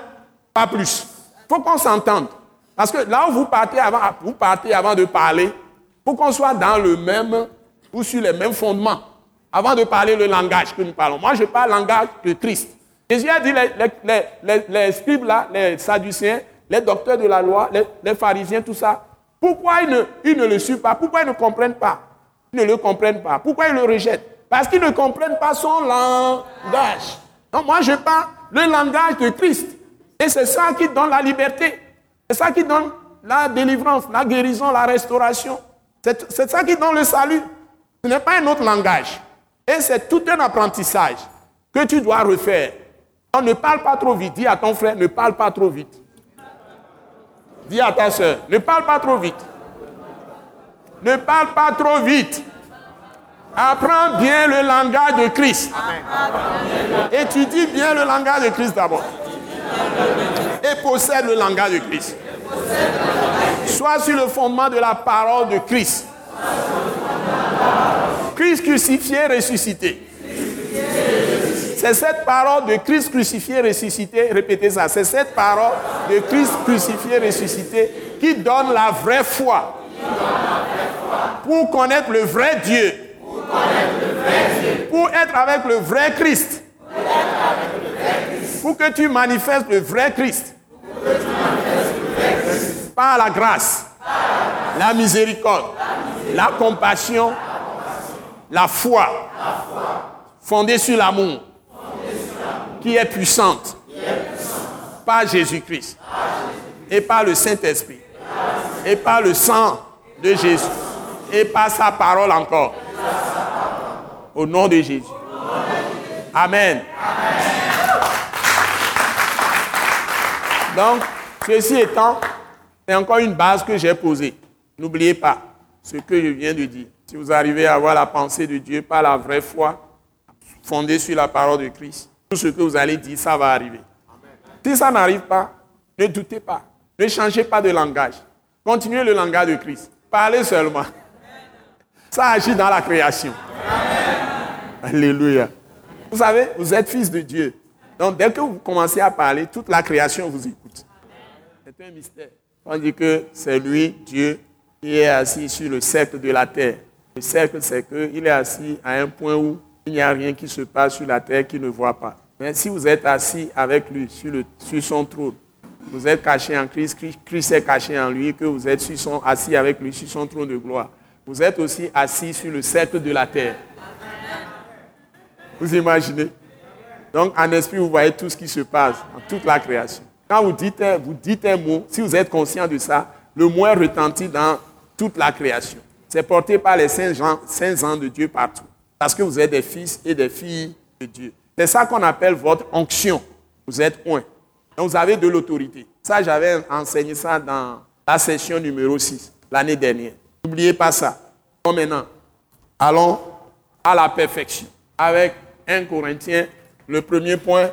pas plus. Il faut qu'on s'entende. Parce que là où vous partez avant, vous partez avant de parler, pour qu'on soit dans le même ou sur les mêmes fondements, avant de parler le langage que nous parlons. Moi, je parle le langage de Christ. Jésus a dit les, scribes là, les sadducéens, les docteurs de la loi, les, pharisiens, tout ça, pourquoi ils ne, le suivent pas? Pourquoi ils ne comprennent pas? Ne le comprennent pas. Pourquoi ils le rejettent? Parce qu'ils ne comprennent pas son langage. Donc moi, je parle le langage de Christ. Et c'est ça qui donne la liberté. C'est ça qui donne la délivrance, la guérison, la restauration. C'est ça qui donne le salut. Ce n'est pas un autre langage. Et c'est tout un apprentissage que tu dois refaire. On ne parle pas trop vite. Dis à ton frère, ne parle pas trop vite. Dis à ta soeur, ne parle pas trop vite. Ne parle pas trop vite. Apprends bien le langage de Christ. Étudie bien le langage de Christ d'abord. Et possède le langage de Christ. Sois sur le fondement de la parole de Christ. Christ crucifié, ressuscité. C'est cette parole de Christ crucifié, ressuscité, répétez ça, c'est cette parole de Christ crucifié, ressuscité qui donne la vraie foi. Pour connaître le vrai Dieu. Pour être avec le vrai Christ. Pour que tu manifestes le vrai Christ. Par la grâce, la miséricorde, la compassion, la foi, fondée sur l'amour, qui est puissante, par Jésus-Christ, et par le Saint-Esprit, et par le sang de Jésus, et par sa parole encore. Au nom de Jésus. Amen. Donc, ceci étant, c'est encore une base que j'ai posée. N'oubliez pas ce que je viens de dire. Si vous arrivez à avoir la pensée de Dieu par la vraie foi, fondée sur la parole de Christ, tout ce que vous allez dire, ça va arriver. Si ça n'arrive pas, ne doutez pas. Ne changez pas de langage. Continuez le langage de Christ. Parlez seulement. Ça agit dans la création. Alléluia. Vous savez, vous êtes fils de Dieu. Donc dès que vous commencez à parler, toute la création vous écoute. C'est un mystère. On dit que c'est lui, Dieu, qui est assis sur le cercle de la terre. Le cercle, c'est qu'il est assis à un point où il n'y a rien qui se passe sur la terre qu'il ne voit pas. Mais si vous êtes assis avec lui sur, sur son trône, vous êtes caché en Christ, Christ est caché en lui, que vous êtes assis avec lui sur son trône de gloire. Vous êtes aussi assis sur le cercle de la terre. Vous imaginez? Donc en esprit, vous voyez tout ce qui se passe dans toute la création. Quand vous dites, vous dites un mot, si vous êtes conscient de ça, le mot retentit dans toute la création. C'est porté par les saints, ans de Dieu partout. Parce que vous êtes des fils et des filles de Dieu. C'est ça qu'on appelle votre onction. Vous êtes un. Donc vous avez de l'autorité. Ça, j'avais enseigné ça dans la session numéro 6, l'année dernière. N'oubliez pas ça. Donc maintenant, allons à la perfection. Avec 1 Corinthiens, le premier point,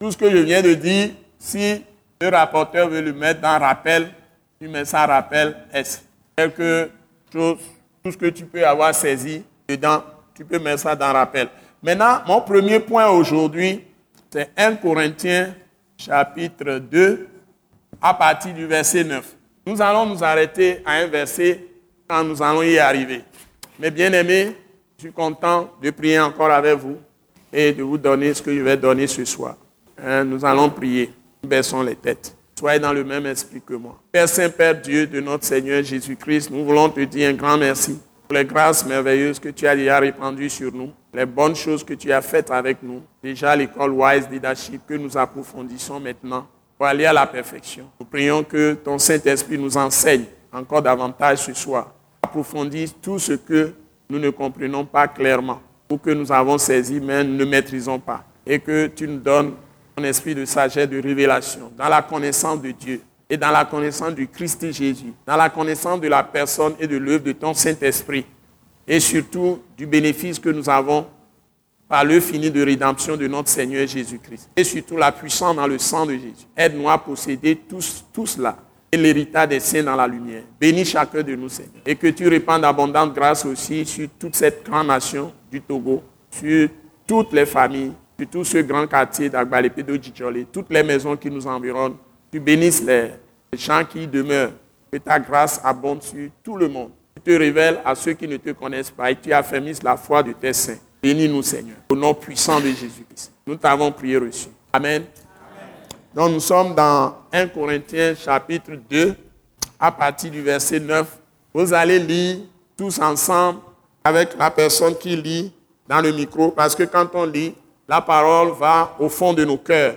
tout ce que je viens de dire, si le rapporteur veut le mettre dans rappel, tu mets ça rappel S. Quelque chose, tout ce que tu peux avoir saisi dedans, tu peux mettre ça dans rappel. Maintenant, mon premier point aujourd'hui, c'est 1 Corinthiens chapitre 2, à partir du verset 9. Nous allons nous arrêter à un verset quand nous allons y arriver. Mais bien aimés, je suis content de prier encore avec vous et de vous donner ce que je vais donner ce soir. Hein, nous allons prier. Baissons les têtes. Soyez dans le même esprit que moi. Père Saint, Père Dieu de notre Seigneur Jésus-Christ, nous voulons te dire un grand merci pour les grâces merveilleuses que tu as déjà répandues sur nous, les bonnes choses que tu as faites avec nous. Déjà l'école Wise Leadership que nous approfondissons maintenant pour aller à la perfection. Nous prions que ton Saint-Esprit nous enseigne encore davantage ce soir. Approfondisse tout ce que nous ne comprenons pas clairement ou que nous avons saisi mais ne maîtrisons pas. Et que tu nous donnes un esprit de sagesse, de révélation, dans la connaissance de Dieu et dans la connaissance du Christ Jésus, dans la connaissance de la personne et de l'œuvre de ton Saint-Esprit, et surtout du bénéfice que nous avons par le fini de rédemption de notre Seigneur Jésus-Christ, et surtout la puissance dans le sang de Jésus. Aide-nous à posséder tous, tout cela l'héritage des saints dans la lumière. Bénis chacun de nous, Seigneur, et que tu répandes d'abondantes grâce aussi sur toute cette grande nation du Togo, sur toutes les familles, sur tout ce grand quartier d'Agbalépé Djidjolé, toutes les maisons qui nous environnent, tu bénisses les, gens qui y demeurent. Que ta grâce abonde sur tout le monde. Tu te révèles à ceux qui ne te connaissent pas et tu affermisses la foi de tes saints. Bénis-nous, Seigneur, au nom puissant de Jésus-Christ. Nous t'avons prié reçu. Amen. Donc nous sommes dans 1 Corinthiens chapitre 2, à partir du verset 9. Vous allez lire tous ensemble avec la personne qui lit dans le micro, parce que quand on lit, la parole va au fond de nos cœurs.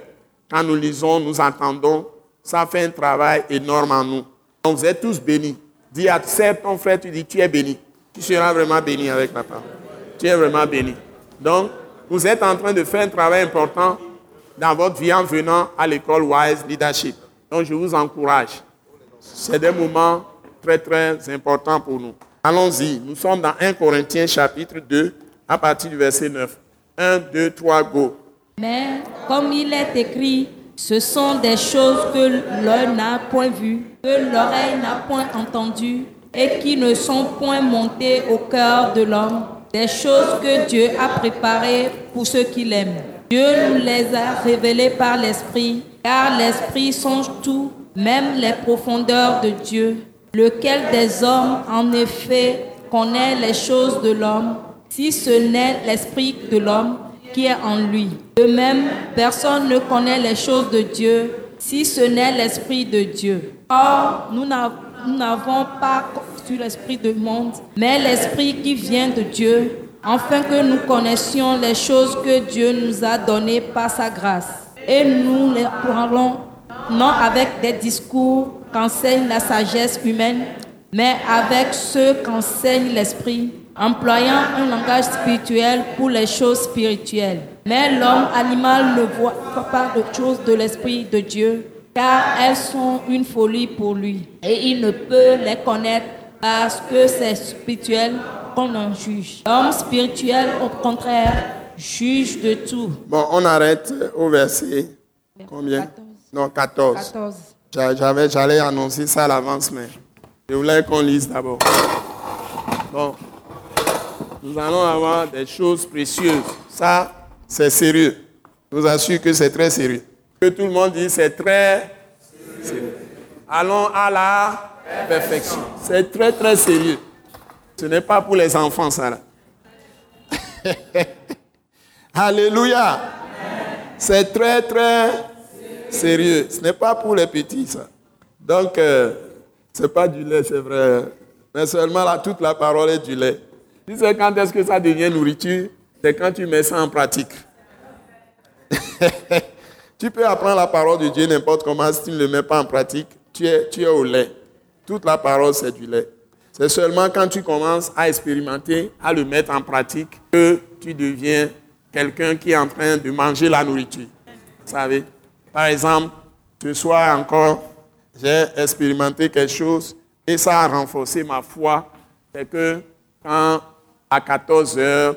Quand nous lisons, nous entendons, ça fait un travail énorme en nous. Donc vous êtes tous bénis. Dis à ton frère, tu dis, tu es béni. Tu seras vraiment béni avec la parole. Tu es vraiment béni. Donc, vous êtes en train de faire un travail important dans votre vie en venant à l'école Wise Leadership. Donc je vous encourage. C'est des moments très très importants pour nous. Allons-y. Nous sommes dans 1 Corinthiens chapitre 2 à partir du verset 9. 1, 2, 3, go. Mais comme il est écrit, ce sont des choses que l'œil n'a point vues, que l'oreille n'a point entendues et qui ne sont point montées au cœur de l'homme, des choses que Dieu a préparées pour ceux qui l'aiment. Dieu nous les a révélées par l'Esprit, car l'Esprit songe tout, même les profondeurs de Dieu. Lequel des hommes, en effet, connaît les choses de l'homme, si ce n'est l'Esprit de l'homme qui est en lui? De même, personne ne connaît les choses de Dieu, si ce n'est l'Esprit de Dieu. Or, nous n'avons pas sur l'Esprit du monde, mais l'Esprit qui vient de Dieu afin que nous connaissions les choses que Dieu nous a données par sa grâce. Et nous les parlons non avec des discours qu'enseigne la sagesse humaine, mais avec ceux qu'enseigne l'Esprit, employant un langage spirituel pour les choses spirituelles. Mais l'homme animal ne voit pas de choses de l'Esprit de Dieu, car elles sont une folie pour lui, et il ne peut les connaître parce que c'est spirituel qu'on en juge. L'homme spirituel, au contraire, juge de tout. Bon, on arrête au verset combien? 14. Non, 14. J'avais, j'allais annoncer ça à l'avance, mais je voulais qu'on lise d'abord. Bon, nous allons avoir des choses précieuses. Ça, c'est sérieux. Je vous assure que c'est très sérieux. Que tout le monde dit, c'est très sérieux. Allons à la perfection. C'est très, très sérieux. Ce n'est pas pour les enfants, ça. Là. Alléluia. C'est très, très sérieux. Ce n'est pas pour les petits, ça. Donc, euh, ce n'est pas du lait, c'est vrai. Mais seulement là, toute la parole est du lait. Tu sais quand est-ce que ça devient nourriture? C'est quand tu mets ça en pratique. tu peux apprendre la parole de Dieu n'importe comment, si tu ne le mets pas en pratique, tu es, tu es au lait. Toute la parole, c'est du lait. C'est seulement quand tu commences à expérimenter, à le mettre en pratique, que tu deviens quelqu'un qui est en train de manger la nourriture. Vous savez, par exemple, ce soir encore, j'ai expérimenté quelque chose et ça a renforcé ma foi. C'est que quand à 14h30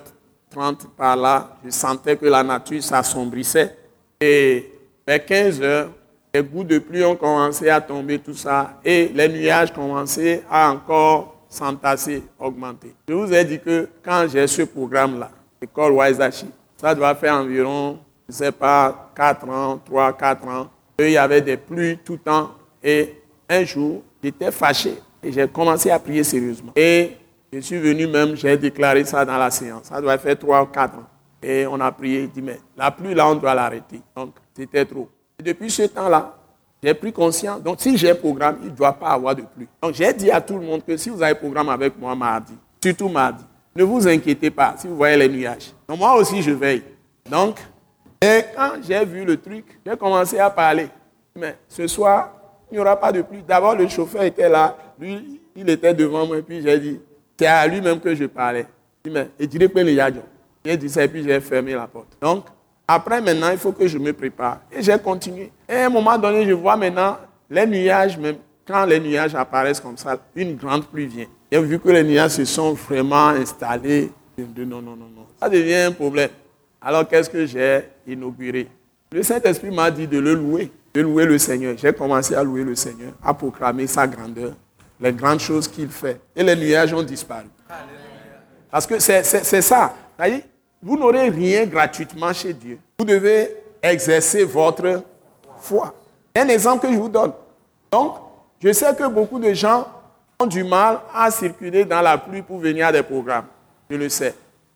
par là, je sentais que la nature s'assombrissait et vers 15h, les gouttes de pluie ont commencé à tomber, tout ça, et les nuages commençaient à encore s'entasser, augmenter. Je vous ai dit que quand j'ai ce programme-là, l'école Waisashi, ça doit faire environ, je ne sais pas, 4 ans, 3, 4 ans, il y avait des pluies tout le temps, et un jour, j'étais fâché, et j'ai commencé à prier sérieusement. Et je suis venu même, j'ai déclaré ça dans la séance, ça doit faire 3 ou 4 ans. Et on a prié, il dit, mais la pluie là, on doit l'arrêter. Donc, c'était trop depuis ce temps-là, j'ai pris conscience. Donc, si j'ai programme, il ne doit pas avoir de pluie. Donc, j'ai dit à tout le monde que si vous avez programme avec moi mardi, surtout mardi, ne vous inquiétez pas si vous voyez les nuages. Donc, moi aussi, je veille. Donc, et quand j'ai vu le truc, j'ai commencé à parler. Mais ce soir, il n'y aura pas de pluie. D'abord, le chauffeur était là. Lui, il était devant moi. Et puis, j'ai dit, c'est à lui-même que je parlais. Il dit, mais, le J'ai dit ça et puis j'ai fermé la porte. Donc, après, maintenant, il faut que je me prépare. Et j'ai continué. Et à un moment donné, je vois maintenant les nuages, même quand les nuages apparaissent comme ça, une grande pluie vient. Et vu que les nuages se sont vraiment installés, je dis non, non, non, non. Ça devient un problème. Alors, qu'est-ce que j'ai inauguré? Le Saint-Esprit m'a dit de le louer, de louer le Seigneur. J'ai commencé à louer le Seigneur, à proclamer sa grandeur, les grandes choses qu'il fait. Et les nuages ont disparu. Parce que c'est ça. Vous n'aurez rien gratuitement chez Dieu. Vous devez exercer votre foi. Un exemple que je vous donne. Donc, je sais que beaucoup de gens ont du mal à circuler dans la pluie pour venir à des programmes. Je le sais.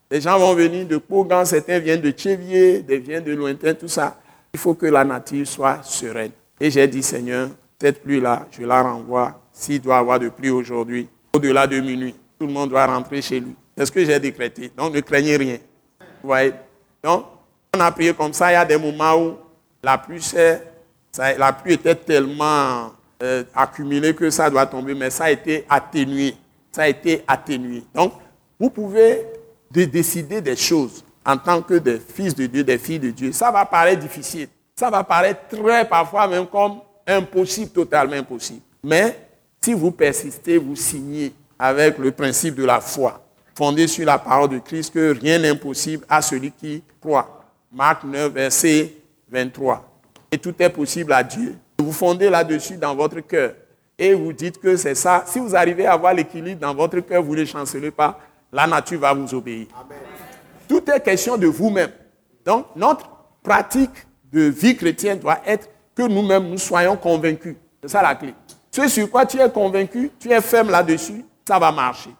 Les gens vont venir de Pogan, certains viennent de Tchévier, des viennent de lointain, tout ça. Il faut que la nature soit sereine. Et j'ai dit, Seigneur, cette pluie-là, je la renvoie. S'il doit y avoir de pluie aujourd'hui, au-delà de minuit, tout le monde doit rentrer chez lui. C'est ce que j'ai décrété. Donc ne craignez rien. Donc, on a prié comme ça. Il y a des moments où la pluie, la pluie était tellement euh, accumulée que ça doit tomber, mais ça a été atténué. Ça a été atténué. Donc, vous pouvez décider des choses en tant que des fils de Dieu, des filles de Dieu. Ça va paraître difficile. Ça va paraître très parfois même comme impossible, totalement impossible. Mais si vous persistez, vous signez avec le principe de la foi, fondé sur la parole de Christ, que rien n'est impossible à celui qui croit. Marc 9, verset 23. Et tout est possible à Dieu. Vous fondez là-dessus dans votre cœur. Et vous dites que c'est ça. Si vous arrivez à avoir l'équilibre dans votre cœur, vous ne chancelez pas, la nature va vous obéir. Tout est question de vous-même. Donc, notre pratique de vie chrétienne doit être que nous-mêmes, nous soyons convaincus. C'est ça la clé. Ce sur quoi tu es convaincu, tu es ferme là-dessus, ça va marcher.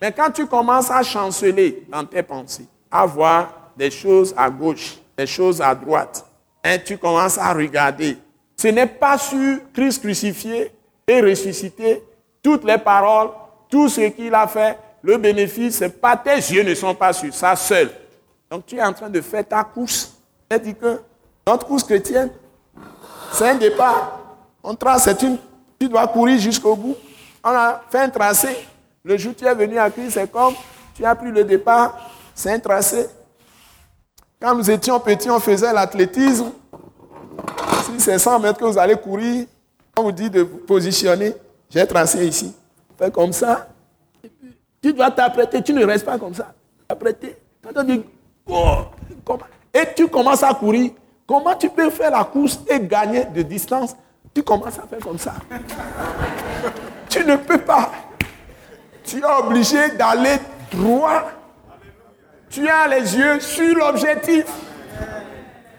Mais quand tu commences à chanceler dans tes pensées, à voir des choses à gauche, des choses à droite, et hein, tu commences à regarder, ce n'est pas sur Christ crucifié et ressuscité, toutes les paroles, tout ce qu'il a fait, le bénéfice, c'est pas tes yeux ne sont pas sur ça seul. Donc tu es en train de faire ta course. Dit que notre course chrétienne, c'est un départ. On trace, c'est une. Tu dois courir jusqu'au bout. On a fait un tracé. Le jour où tu es venu à Christ, c'est comme tu as pris le départ, c'est un tracé. Quand nous étions petits, on faisait l'athlétisme. Si c'est 100 mètres que vous allez courir, on vous dit de vous positionner. J'ai tracé ici. Fais comme ça. Tu dois t'apprêter. Tu ne restes pas comme ça. T'apprêter. Quand on dit, oh, et tu commences à courir, comment tu peux faire la course et gagner de distance? Tu commences à faire comme ça. tu ne peux pas. Tu es obligé d'aller droit. Tu as les yeux sur l'objectif.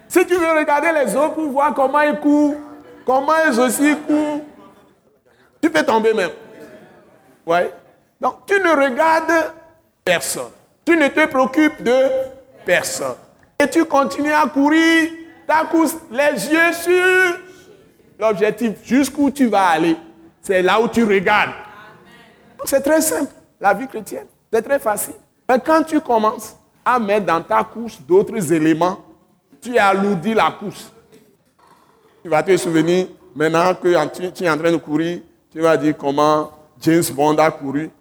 Si tu veux regarder les autres pour voir comment ils courent, comment ils aussi courent, tu peux tomber même. Ouais. Donc, tu ne regardes personne. Tu ne te préoccupes de personne. Et tu continues à courir ta course, les yeux sur l'objectif, jusqu'où tu vas aller. C'est là où tu regardes. C'est très simple, la vie chrétienne. C'est très facile. Mais quand tu commences à mettre dans ta course d'autres éléments, tu alourdis la course. Tu vas te souvenir, maintenant que tu es en train de courir, tu vas dire comment James Bond a couru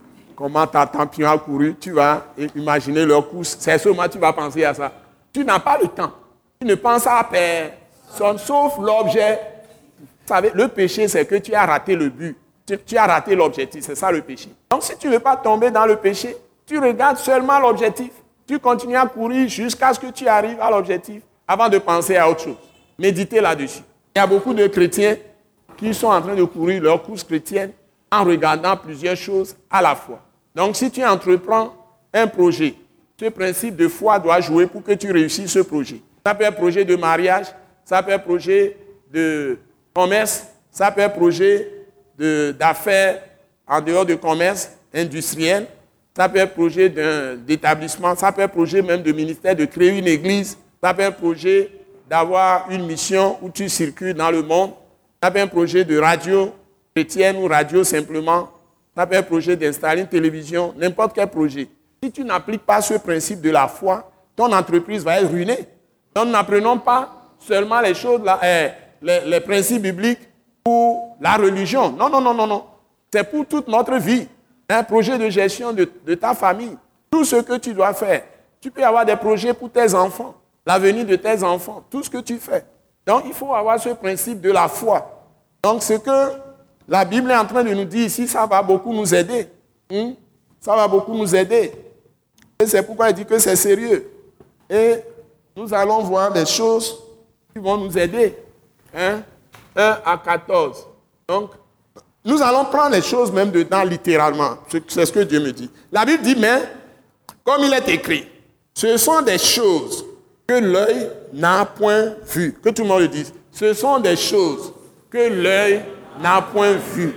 comment ta Pion a couru, tu vas imaginer leur course. C'est seulement tu vas penser à ça. Tu n'as pas le temps. Tu ne penses à personne, sauf l'objet. Vous le péché, c'est que tu as raté le but. Tu, as raté l'objectif. C'est ça le péché. Donc, si tu ne veux pas tomber dans le péché, tu regardes seulement l'objectif. Tu continues à courir jusqu'à ce que tu arrives à l'objectif avant de penser à autre chose. Méditez là-dessus. Il y a beaucoup de chrétiens qui sont en train de courir leur course chrétienne en regardant plusieurs choses à la fois. Donc si tu entreprends un projet, ce principe de foi doit jouer pour que tu réussisses ce projet. Ça peut être projet de mariage, ça peut être projet de commerce, ça peut être projet d'affaires en dehors de commerce industriel, ça peut être projet d'établissement, ça peut être projet même de ministère de créer une église, ça peut être projet d'avoir une mission où tu circules dans le monde, ça peut être un projet de radio chrétienne ou radio simplement, ça peut être projet d'installer une télévision, n'importe quel projet. Si tu n'appliques pas ce principe de la foi, ton entreprise va être ruinée. Donc n'apprenons pas seulement les choses, eh, les, principes bibliques pour la religion. Non, non, non, non, non. C'est pour toute notre vie. Un projet de gestion de, ta famille. Tout ce que tu dois faire. Tu peux avoir des projets pour tes enfants, l'avenir de tes enfants, tout ce que tu fais. Donc il faut avoir ce principe de la foi. Donc ce que la Bible est en train de nous dire ici, ça va beaucoup nous aider. Hmm? Ça va beaucoup nous aider. Et c'est pourquoi il dit que c'est sérieux. Et nous allons voir des choses qui vont nous aider. Hein? 1 à 14. Donc, nous allons prendre les choses même dedans littéralement. C'est ce que Dieu me dit. La Bible dit, mais, comme il est écrit, ce sont des choses que l'œil n'a point vues. Que tout le monde le dise. Ce sont des choses que l'œil n'a point vu.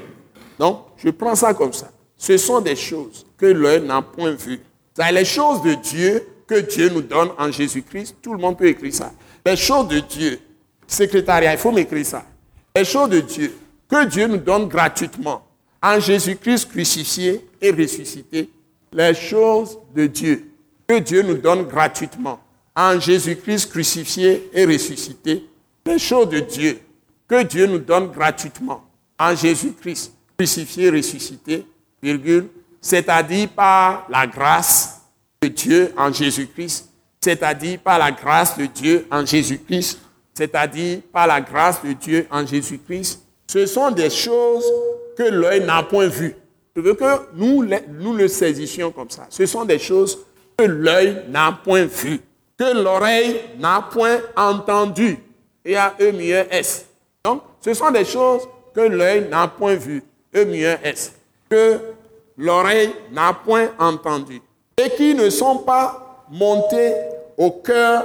Donc, je prends ça comme ça. Ce sont des choses que l'œil n'a point vues. C'est les choses de Dieu que Dieu nous donne en Jésus-Christ. Tout le monde peut écrire ça. Les choses de Dieu. Secrétariat, il faut m'écrire ça. Les choses de Dieu. Que Dieu nous donne gratuitement. En Jésus-Christ crucifié et ressuscité. Les choses de Dieu. Que Dieu nous donne gratuitement. En Jésus-Christ crucifié et ressuscité. Les choses de Dieu. Que Dieu nous donne gratuitement. En Jésus-Christ, crucifié, ressuscité, virgule, c'est-à-dire par la grâce de Dieu en Jésus-Christ, c'est-à-dire par la grâce de Dieu en Jésus-Christ, c'est-à-dire par la grâce de Dieu en Jésus-Christ, ce sont des choses que l'œil n'a point vues. Je veux que nous, nous le saisissions comme ça. Ce sont des choses que l'œil n'a point vues, que l'oreille n'a point entendues. Et à E S. Donc, ce sont des choses que l'œil n'a point vues. E S. Que l'oreille n'a point entendues. Et qui ne sont pas montées au cœur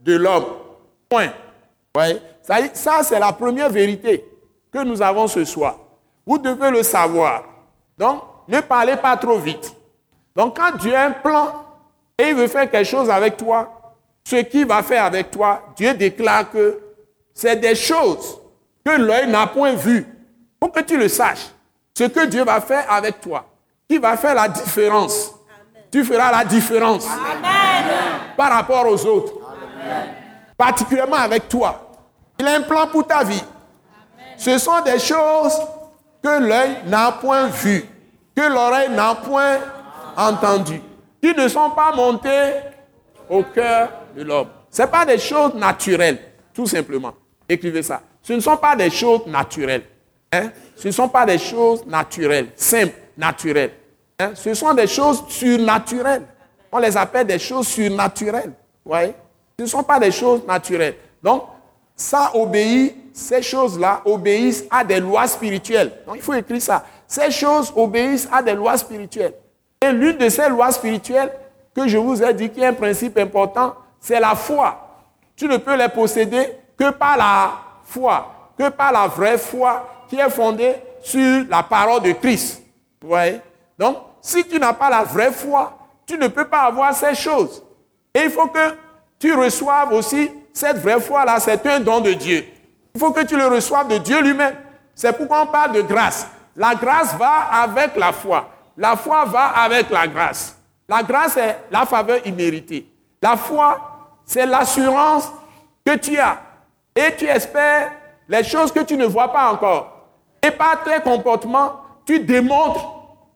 de l'homme. Point. Ça, ça c'est la première vérité que nous avons ce soir. Vous devez le savoir. Donc, ne parlez pas trop vite. Donc, quand Dieu a un plan et il veut faire quelque chose avec toi, ce qu'il va faire avec toi, Dieu déclare que c'est des choses que l'œil n'a point vues. Pour que tu le saches. Ce que Dieu va faire avec toi, qui va faire la différence. Tu feras la différence par rapport aux autres. Particulièrement avec toi. Il a un plan pour ta vie. Ce sont des choses que l'œil n'a point vues, que l'oreille n'a point entendues, qui ne sont pas montées au cœur de l'homme. Ce ne sont pas des choses naturelles, tout simplement. Écrivez ça. Ce ne sont pas des choses naturelles. Hein? Ce ne sont pas des choses naturelles, simples, naturelles. Hein? Ce sont des choses surnaturelles. On les appelle des choses surnaturelles. Ouais. Ce ne sont pas des choses naturelles. Donc, ça obéit, ces choses-là obéissent à des lois spirituelles. Donc, il faut écrire ça. Ces choses obéissent à des lois spirituelles. Et l'une de ces lois spirituelles que je vous ai dit qui est un principe important, c'est la foi. Tu ne peux les posséder que par la foi, que par la vraie foi qui est fondée sur la parole de Christ. Vous voyez? Donc, si tu n'as pas la vraie foi, tu ne peux pas avoir ces choses. Et il faut que tu reçoives aussi cette vraie foi-là, c'est un don de Dieu. Il faut que tu le reçoives de Dieu lui-même. C'est pourquoi on parle de grâce. La grâce va avec la foi. La foi va avec la grâce. La grâce est la faveur imméritée. La foi, c'est l'assurance que tu as. Et tu espères les choses que tu ne vois pas encore. Et par tes comportements, tu démontres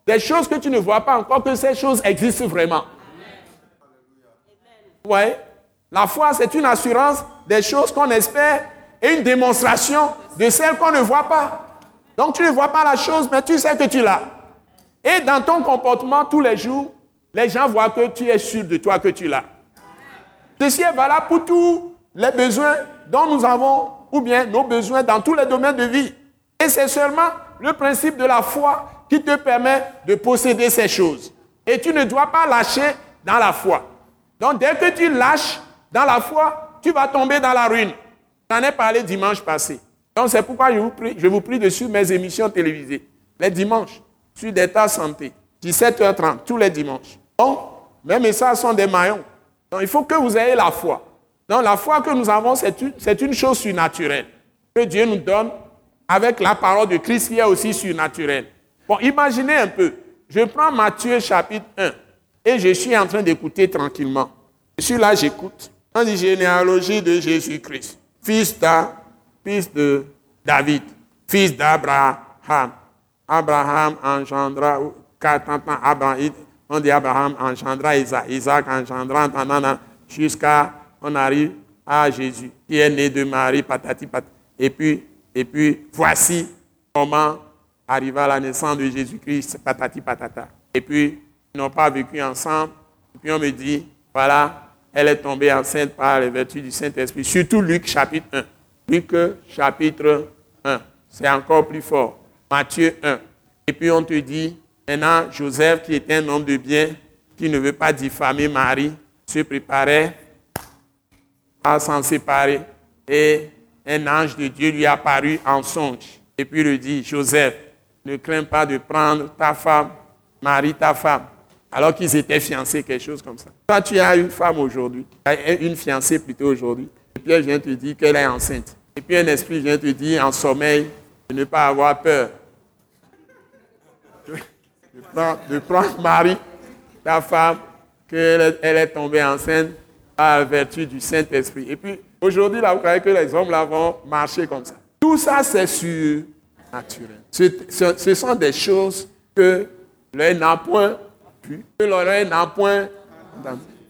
des choses que tu ne vois pas encore que ces choses existent vraiment. Oui. La foi, c'est une assurance des choses qu'on espère et une démonstration de celles qu'on ne voit pas. Donc tu ne vois pas la chose, mais tu sais que tu l'as. Et dans ton comportement tous les jours, les gens voient que tu es sûr de toi que tu l'as. Ceci est valable pour tous les besoins dont nous avons, ou bien nos besoins dans tous les domaines de vie. Et c'est seulement le principe de la foi qui te permet de posséder ces choses. Et tu ne dois pas lâcher dans la foi. Donc dès que tu lâches dans la foi, tu vas tomber dans la ruine. J'en ai parlé dimanche passé. Donc c'est pourquoi je vous, prie, je vous prie de suivre mes émissions télévisées. Les dimanches, sur d'état santé, 17h30, tous les dimanches. Donc, mes messages sont des maillons. Donc il faut que vous ayez la foi. Donc la foi que nous avons, c'est une, une chose surnaturelle que Dieu nous donne avec la parole de Christ qui est aussi surnaturelle. Bon, imaginez un peu. Je prends Matthieu chapitre 1 et je suis en train d'écouter tranquillement. Je suis là, j'écoute. On dit généalogie de Jésus-Christ, fils, fils de David, fils d'Abraham. Abraham engendra, Abraham, on dit Abraham engendra Isaac, Isaac engendra, jusqu'à on arrive à Jésus, qui est né de Marie, patati patati. Et puis, et puis, voici comment arriva la naissance de Jésus-Christ, patati patata. Et puis, ils n'ont pas vécu ensemble. Et puis, on me dit, voilà, elle est tombée enceinte par les vertus du Saint-Esprit. Surtout Luc chapitre 1. Luc chapitre 1. C'est encore plus fort. Matthieu 1. Et puis, on te dit, maintenant, Joseph, qui était un homme de bien, qui ne veut pas diffamer Marie, se préparait à s'en séparer. Et un ange de Dieu lui apparut en songe. Et puis lui dit, Joseph, ne crains pas de prendre ta femme, Marie, ta femme. Alors qu'ils étaient fiancés, quelque chose comme ça. Toi, tu as une femme aujourd'hui, une fiancée plutôt aujourd'hui. Et puis elle vient te dire qu'elle est enceinte. Et puis un esprit vient te dire en sommeil de ne pas avoir peur. De prendre, Marie, ta femme, qu'elle elle est tombée enceinte à la vertu du Saint-Esprit. Et puis, aujourd'hui, là, vous croyez que les hommes là vont marcher comme ça. Tout ça, c'est surnaturel. Ce, sont des choses que l'œil n'a point que l'oreille n'a point.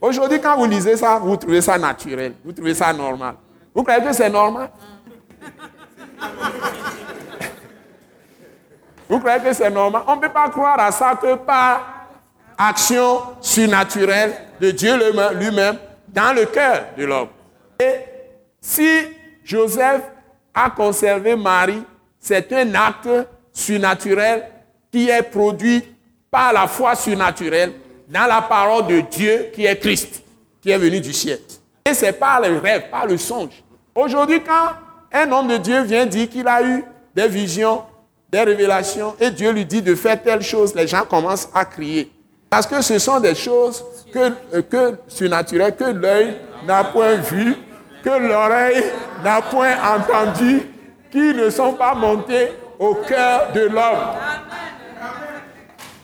Aujourd'hui, quand vous lisez ça, vous trouvez ça naturel, vous trouvez ça normal. Vous croyez que c'est normal? Vous croyez que c'est normal? On ne peut pas croire à ça que par action surnaturelle de Dieu lui-même dans le cœur de l'homme. Et si Joseph a conservé Marie, c'est un acte surnaturel qui est produit par la foi surnaturelle dans la parole de Dieu qui est Christ, qui est venu du ciel. Et c'est par le rêve, par le songe. Aujourd'hui, quand un homme de Dieu vient dire qu'il a eu des visions, des révélations, et Dieu lui dit de faire telle chose, les gens commencent à crier. Parce que ce sont des choses que, euh, que surnaturelles, que l'œil n'a point vu, que l'oreille n'a point entendu, qui ne sont pas montées au cœur de l'homme.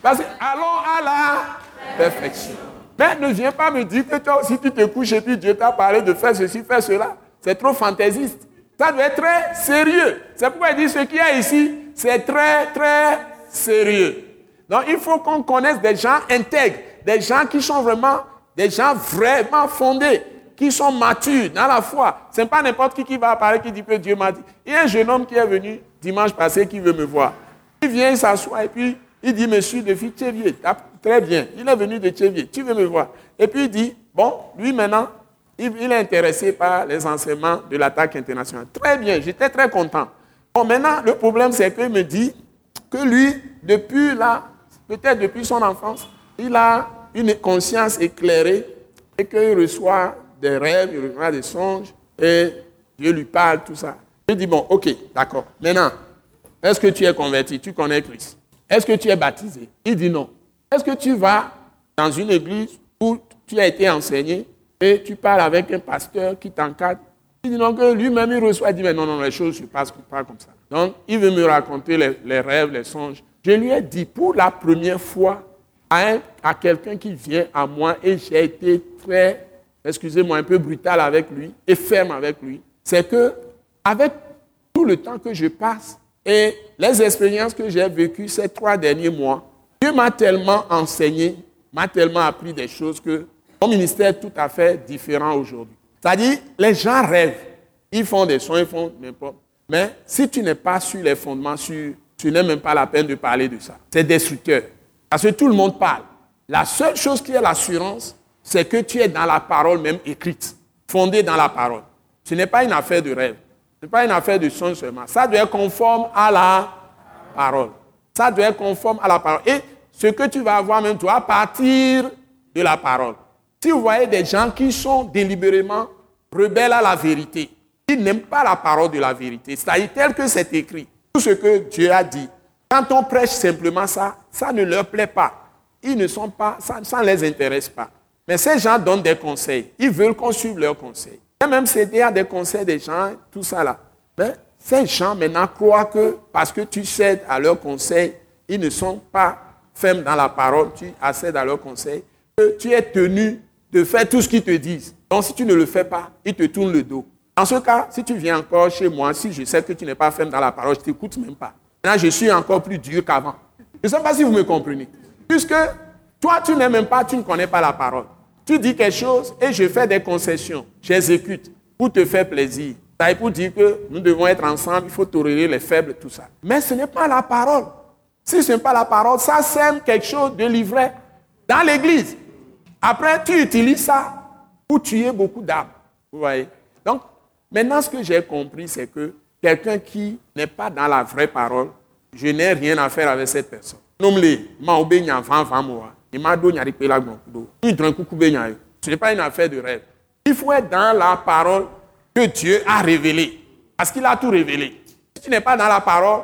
Parce que allons à la perfection. Mais ne viens pas me dire que toi aussi tu te couches et puis Dieu t'a parlé de faire ceci, faire cela. C'est trop fantaisiste. Ça doit être très sérieux. C'est pourquoi il dit ce qu'il y a ici, c'est très, très sérieux. Donc il faut qu'on connaisse des gens intègres, des gens qui sont vraiment, des gens vraiment fondés, qui sont matures dans la foi. Ce n'est pas n'importe qui qui va apparaître qui dit que Dieu m'a dit. Il y a un jeune homme qui est venu dimanche passé qui veut me voir. Il vient, il s'assoit et puis il dit, monsieur de Tchévier, très bien, il est venu de Tchévier, tu veux me voir. Et puis il dit, bon, lui maintenant, il, est intéressé par les enseignements de l'attaque internationale. Très bien, j'étais très content. Bon, maintenant, le problème, c'est qu'il me dit que lui, depuis là, peut-être depuis son enfance, il a une conscience éclairée et qu'il reçoit des rêves, il reçoit des songes et Dieu lui parle, tout ça. Je dis, bon, ok, d'accord. Maintenant, est-ce que tu es converti? Tu connais Christ? Est-ce que tu es baptisé? Il dit non. Est-ce que tu vas dans une église où tu as été enseigné et tu parles avec un pasteur qui t'encadre? Il dit non, que lui-même il reçoit, il dit mais non, non, les choses ne se passent pas comme ça. Donc il veut me raconter les, rêves, les songes. Je lui ai dit pour la première fois à, à quelqu'un qui vient à moi et j'ai été très, excusez-moi, un peu brutal avec lui et ferme avec lui, c'est que avec tout le temps que je passe et les expériences que j'ai vécues ces trois derniers mois, Dieu m'a tellement enseigné, m'a tellement appris des choses que mon ministère est tout à fait différent aujourd'hui. C'est-à-dire, les gens rêvent, ils font des soins, ils font n'importe. Mais si tu n'es pas sur les fondements, tu n'as même pas la peine de parler de ça. C'est destructeur. Parce que tout le monde parle. La seule chose qui est l'assurance, c'est que tu es dans la parole même écrite, fondée dans la parole. Ce n'est pas une affaire de rêve. Ce n'est pas une affaire de son seulement. Ça doit être conforme à la parole. Ça doit être conforme à la parole. Et ce que tu vas avoir même toi à partir de la parole. Si vous voyez des gens qui sont délibérément rebelles à la vérité, ils n'aiment pas la parole de la vérité, c'est-à-dire tel que c'est écrit, tout ce que Dieu a dit, quand on prêche simplement ça, ça ne leur plaît pas. Ils ne sont pas, ça ne les intéresse pas. Mais ces gens donnent des conseils. Ils veulent qu'on suive leurs conseils même céder à des conseils des gens, tout ça là. Mais ces gens maintenant croient que parce que tu cèdes à leurs conseils, ils ne sont pas fermes dans la parole, tu accèdes à leurs conseils, que tu es tenu de faire tout ce qu'ils te disent. Donc si tu ne le fais pas, ils te tournent le dos. En ce cas, si tu viens encore chez moi, si je sais que tu n'es pas ferme dans la parole, je ne t'écoute même pas. Là, je suis encore plus dur qu'avant. Je ne sais pas si vous me comprenez. Puisque toi, tu n'es même pas, tu ne connais pas la parole. Tu dis quelque chose et je fais des concessions. J'exécute pour te faire plaisir. Ça pour dire que nous devons être ensemble, il faut tolérer les faibles, tout ça. Mais ce n'est pas la parole. Si ce n'est pas la parole, ça sème quelque chose de livré dans l'église. Après, tu utilises ça pour tuer beaucoup d'âmes. Vous voyez? Donc, maintenant, ce que j'ai compris, c'est que quelqu'un qui n'est pas dans la vraie parole, je n'ai rien à faire avec cette personne. Nomme-les, ce n'est pas une affaire de rêve. Il faut être dans la parole que Dieu a révélée. Parce qu'il a tout révélé. Si tu n'es pas dans la parole,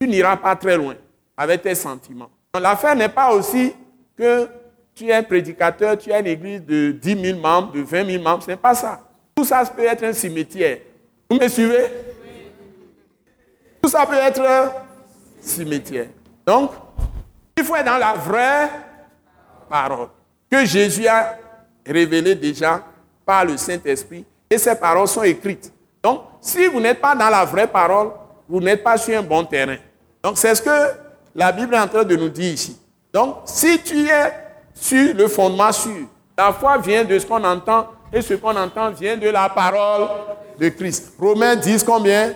tu n'iras pas très loin avec tes sentiments. L'affaire n'est pas aussi que tu es un prédicateur, tu as une église de 10 000 membres, de 20 000 membres. Ce n'est pas ça. Tout ça peut être un cimetière. Vous me suivez? Tout ça peut être un cimetière. Donc, il faut être dans la vraie paroles que Jésus a révélées déjà par le Saint-Esprit et ces paroles sont écrites. Donc, si vous n'êtes pas dans la vraie parole, vous n'êtes pas sur un bon terrain. Donc, c'est ce que la Bible est en train de nous dire ici. Donc, si tu es sur le fondement sûr, la foi vient de ce qu'on entend et ce qu'on entend vient de la parole de Christ. Romains 10 combien?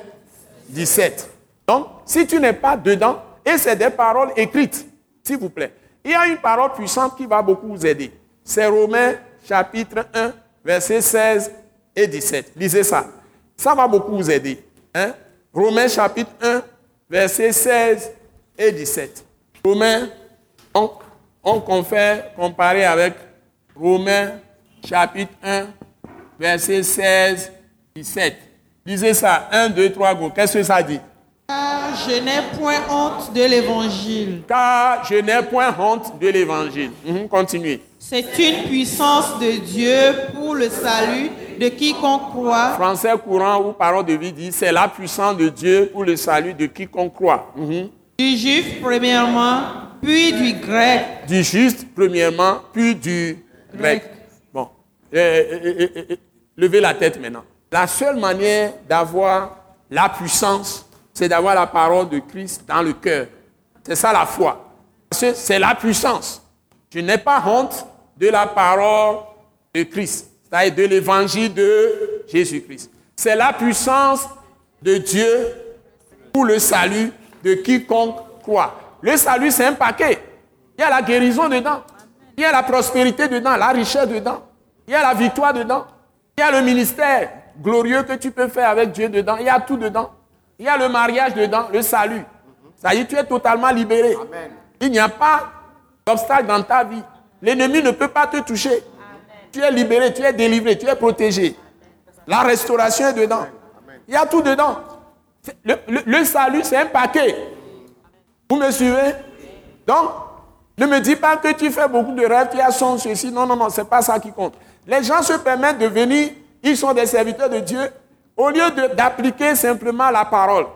17. Donc, si tu n'es pas dedans, et c'est des paroles écrites, s'il vous plaît. Il y a une parole puissante qui va beaucoup vous aider. C'est Romains chapitre 1, versets 16 et 17. Lisez ça. Ça va beaucoup vous aider. Hein? Romains chapitre 1, versets 16 et 17. Romains, on, on confère, comparé avec Romains chapitre 1, versets 16 et 17. Lisez ça. 1, 2, 3, go. Qu'est-ce que ça dit? Car je n'ai point honte de l'évangile. Car je n'ai point honte de l'évangile. Mhm, continuez. C'est une puissance de Dieu pour le salut de quiconque croit. Français courant ou parole de vie dit c'est la puissance de Dieu pour le salut de quiconque croit. Mhm. Du juif premièrement, puis du grec. Du juste premièrement, puis du grec. Grec. Bon. Euh, euh, euh, levez la tête maintenant. La seule manière d'avoir la puissance, c'est d'avoir la parole de Christ dans le cœur. C'est ça la foi. Parce que c'est la puissance. Je n'ai pas honte de la parole de Christ, c'est-à-dire de l'évangile de Jésus-Christ. C'est la puissance de Dieu pour le salut de quiconque croit. Le salut, c'est un paquet. Il y a la guérison dedans. Il y a la prospérité dedans, la richesse dedans. Il y a la victoire dedans. Il y a le ministère glorieux que tu peux faire avec Dieu dedans. Il y a tout dedans. Il y a le mariage dedans, le salut. Ça y est, tu es totalement libéré. Il n'y a pas d'obstacle dans ta vie. L'ennemi ne peut pas te toucher. Tu es libéré, tu es délivré, tu es protégé. La restauration est dedans. Il y a tout dedans. C'est- Le, le- le salut, c'est un paquet. Vous me suivez? Donc, ne me dis pas que tu fais beaucoup de rêves, tu as son ceci. Non, non, non, c'est pas ça qui compte. Les gens se permettent de venir, ils sont des serviteurs de Dieu, au lieu d'appliquer simplement la parole.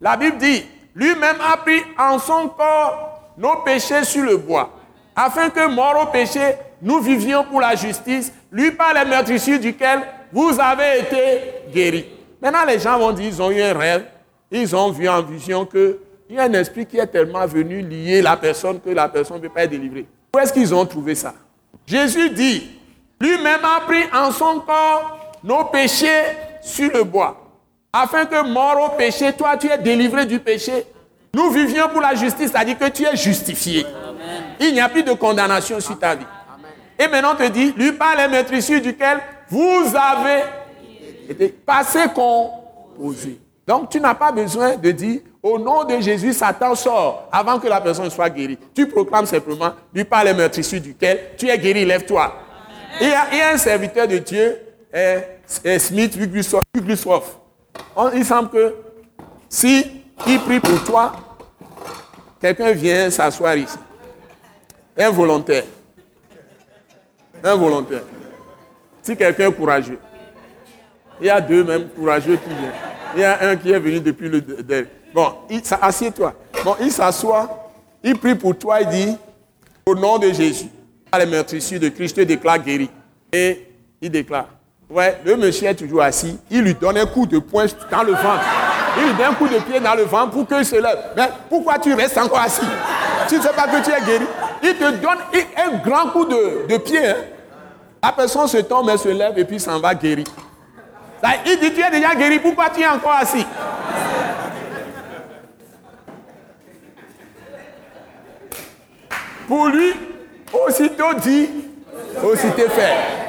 La Bible dit, lui-même a pris en son corps nos péchés sur le bois, afin que, mort au péché, nous vivions pour la justice, lui par les meurtrissures duquel vous avez été guéris. Maintenant, les gens vont dire, ils ont eu un rêve, ils ont vu en vision que il y a un esprit qui est tellement venu lier la personne que la personne ne peut pas être délivrée. Où est-ce qu'ils ont trouvé ça? Jésus dit, lui-même a pris en son corps nos péchés sur le bois, afin que mort au péché, toi tu es délivré du péché. Nous vivions pour la justice, c'est-à-dire que tu es justifié. Il n'y a plus de condamnation sur ta vie. Et maintenant on te dit, lui par les maîtrissures duquel vous avez été passé composé. Donc tu n'as pas besoin de dire, au nom de Jésus, Satan sort avant que la personne soit guérie. Tu proclames simplement, lui par les meurtrissures duquel tu es guéri, lève-toi. Il y, a, il y a un serviteur de Dieu, euh, euh, Smith Wigglesworth. Il semble que si il prie pour toi, quelqu'un vient s'asseoir ici. Un volontaire. Un volontaire. Si quelqu'un courageux. Il y a deux même courageux qui viennent. Il y a un qui est venu depuis le... de- de- Bon, assieds-toi. Bon, il s'assoit, il prie pour toi, il dit, au nom de Jésus, par les meurtrissures de Christ, je te déclare guéri. Et il déclare. Ouais, le monsieur est toujours assis, il lui donne un coup de poing dans le ventre. Il lui donne un coup de pied dans le ventre pour qu'il se lève. Mais pourquoi tu restes encore assis? Tu ne sais pas que tu es guéri. Il te donne un grand coup de, pied. hein. La personne se tombe, elle se lève et puis s'en va guéri. Il dit, tu es déjà guéri, pourquoi tu es encore assis? Pour lui, aussitôt dit, aussitôt fait.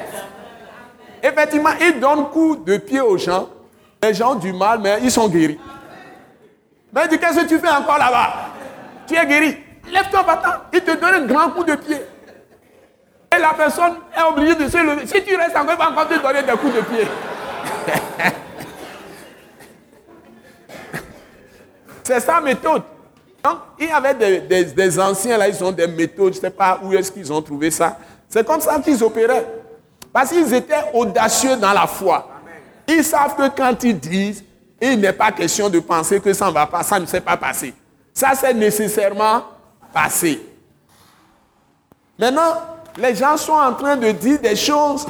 Effectivement, il donne coup de pied aux gens. Les gens ont du mal, mais ils sont guéris. Mais il dit, qu'est-ce que tu fais encore là-bas? Tu es guéri. Lève-toi, va-t'en. Il te donne un grand coup de pied. Et la personne est obligée de se lever. Si tu restes encore, il va encore te donner des coups de pied. C'est sa méthode. Donc, il y avait des, des- des anciens là, ils ont des méthodes, je ne sais pas où est-ce qu'ils ont trouvé ça. C'est comme ça qu'ils opéraient. Parce qu'ils étaient audacieux dans la foi. Ils savent que quand ils disent, il n'est pas question de penser que ça ne va pas, ça ne s'est pas passé. Ça, c'est nécessairement passé. Maintenant, les gens sont en train de dire des choses.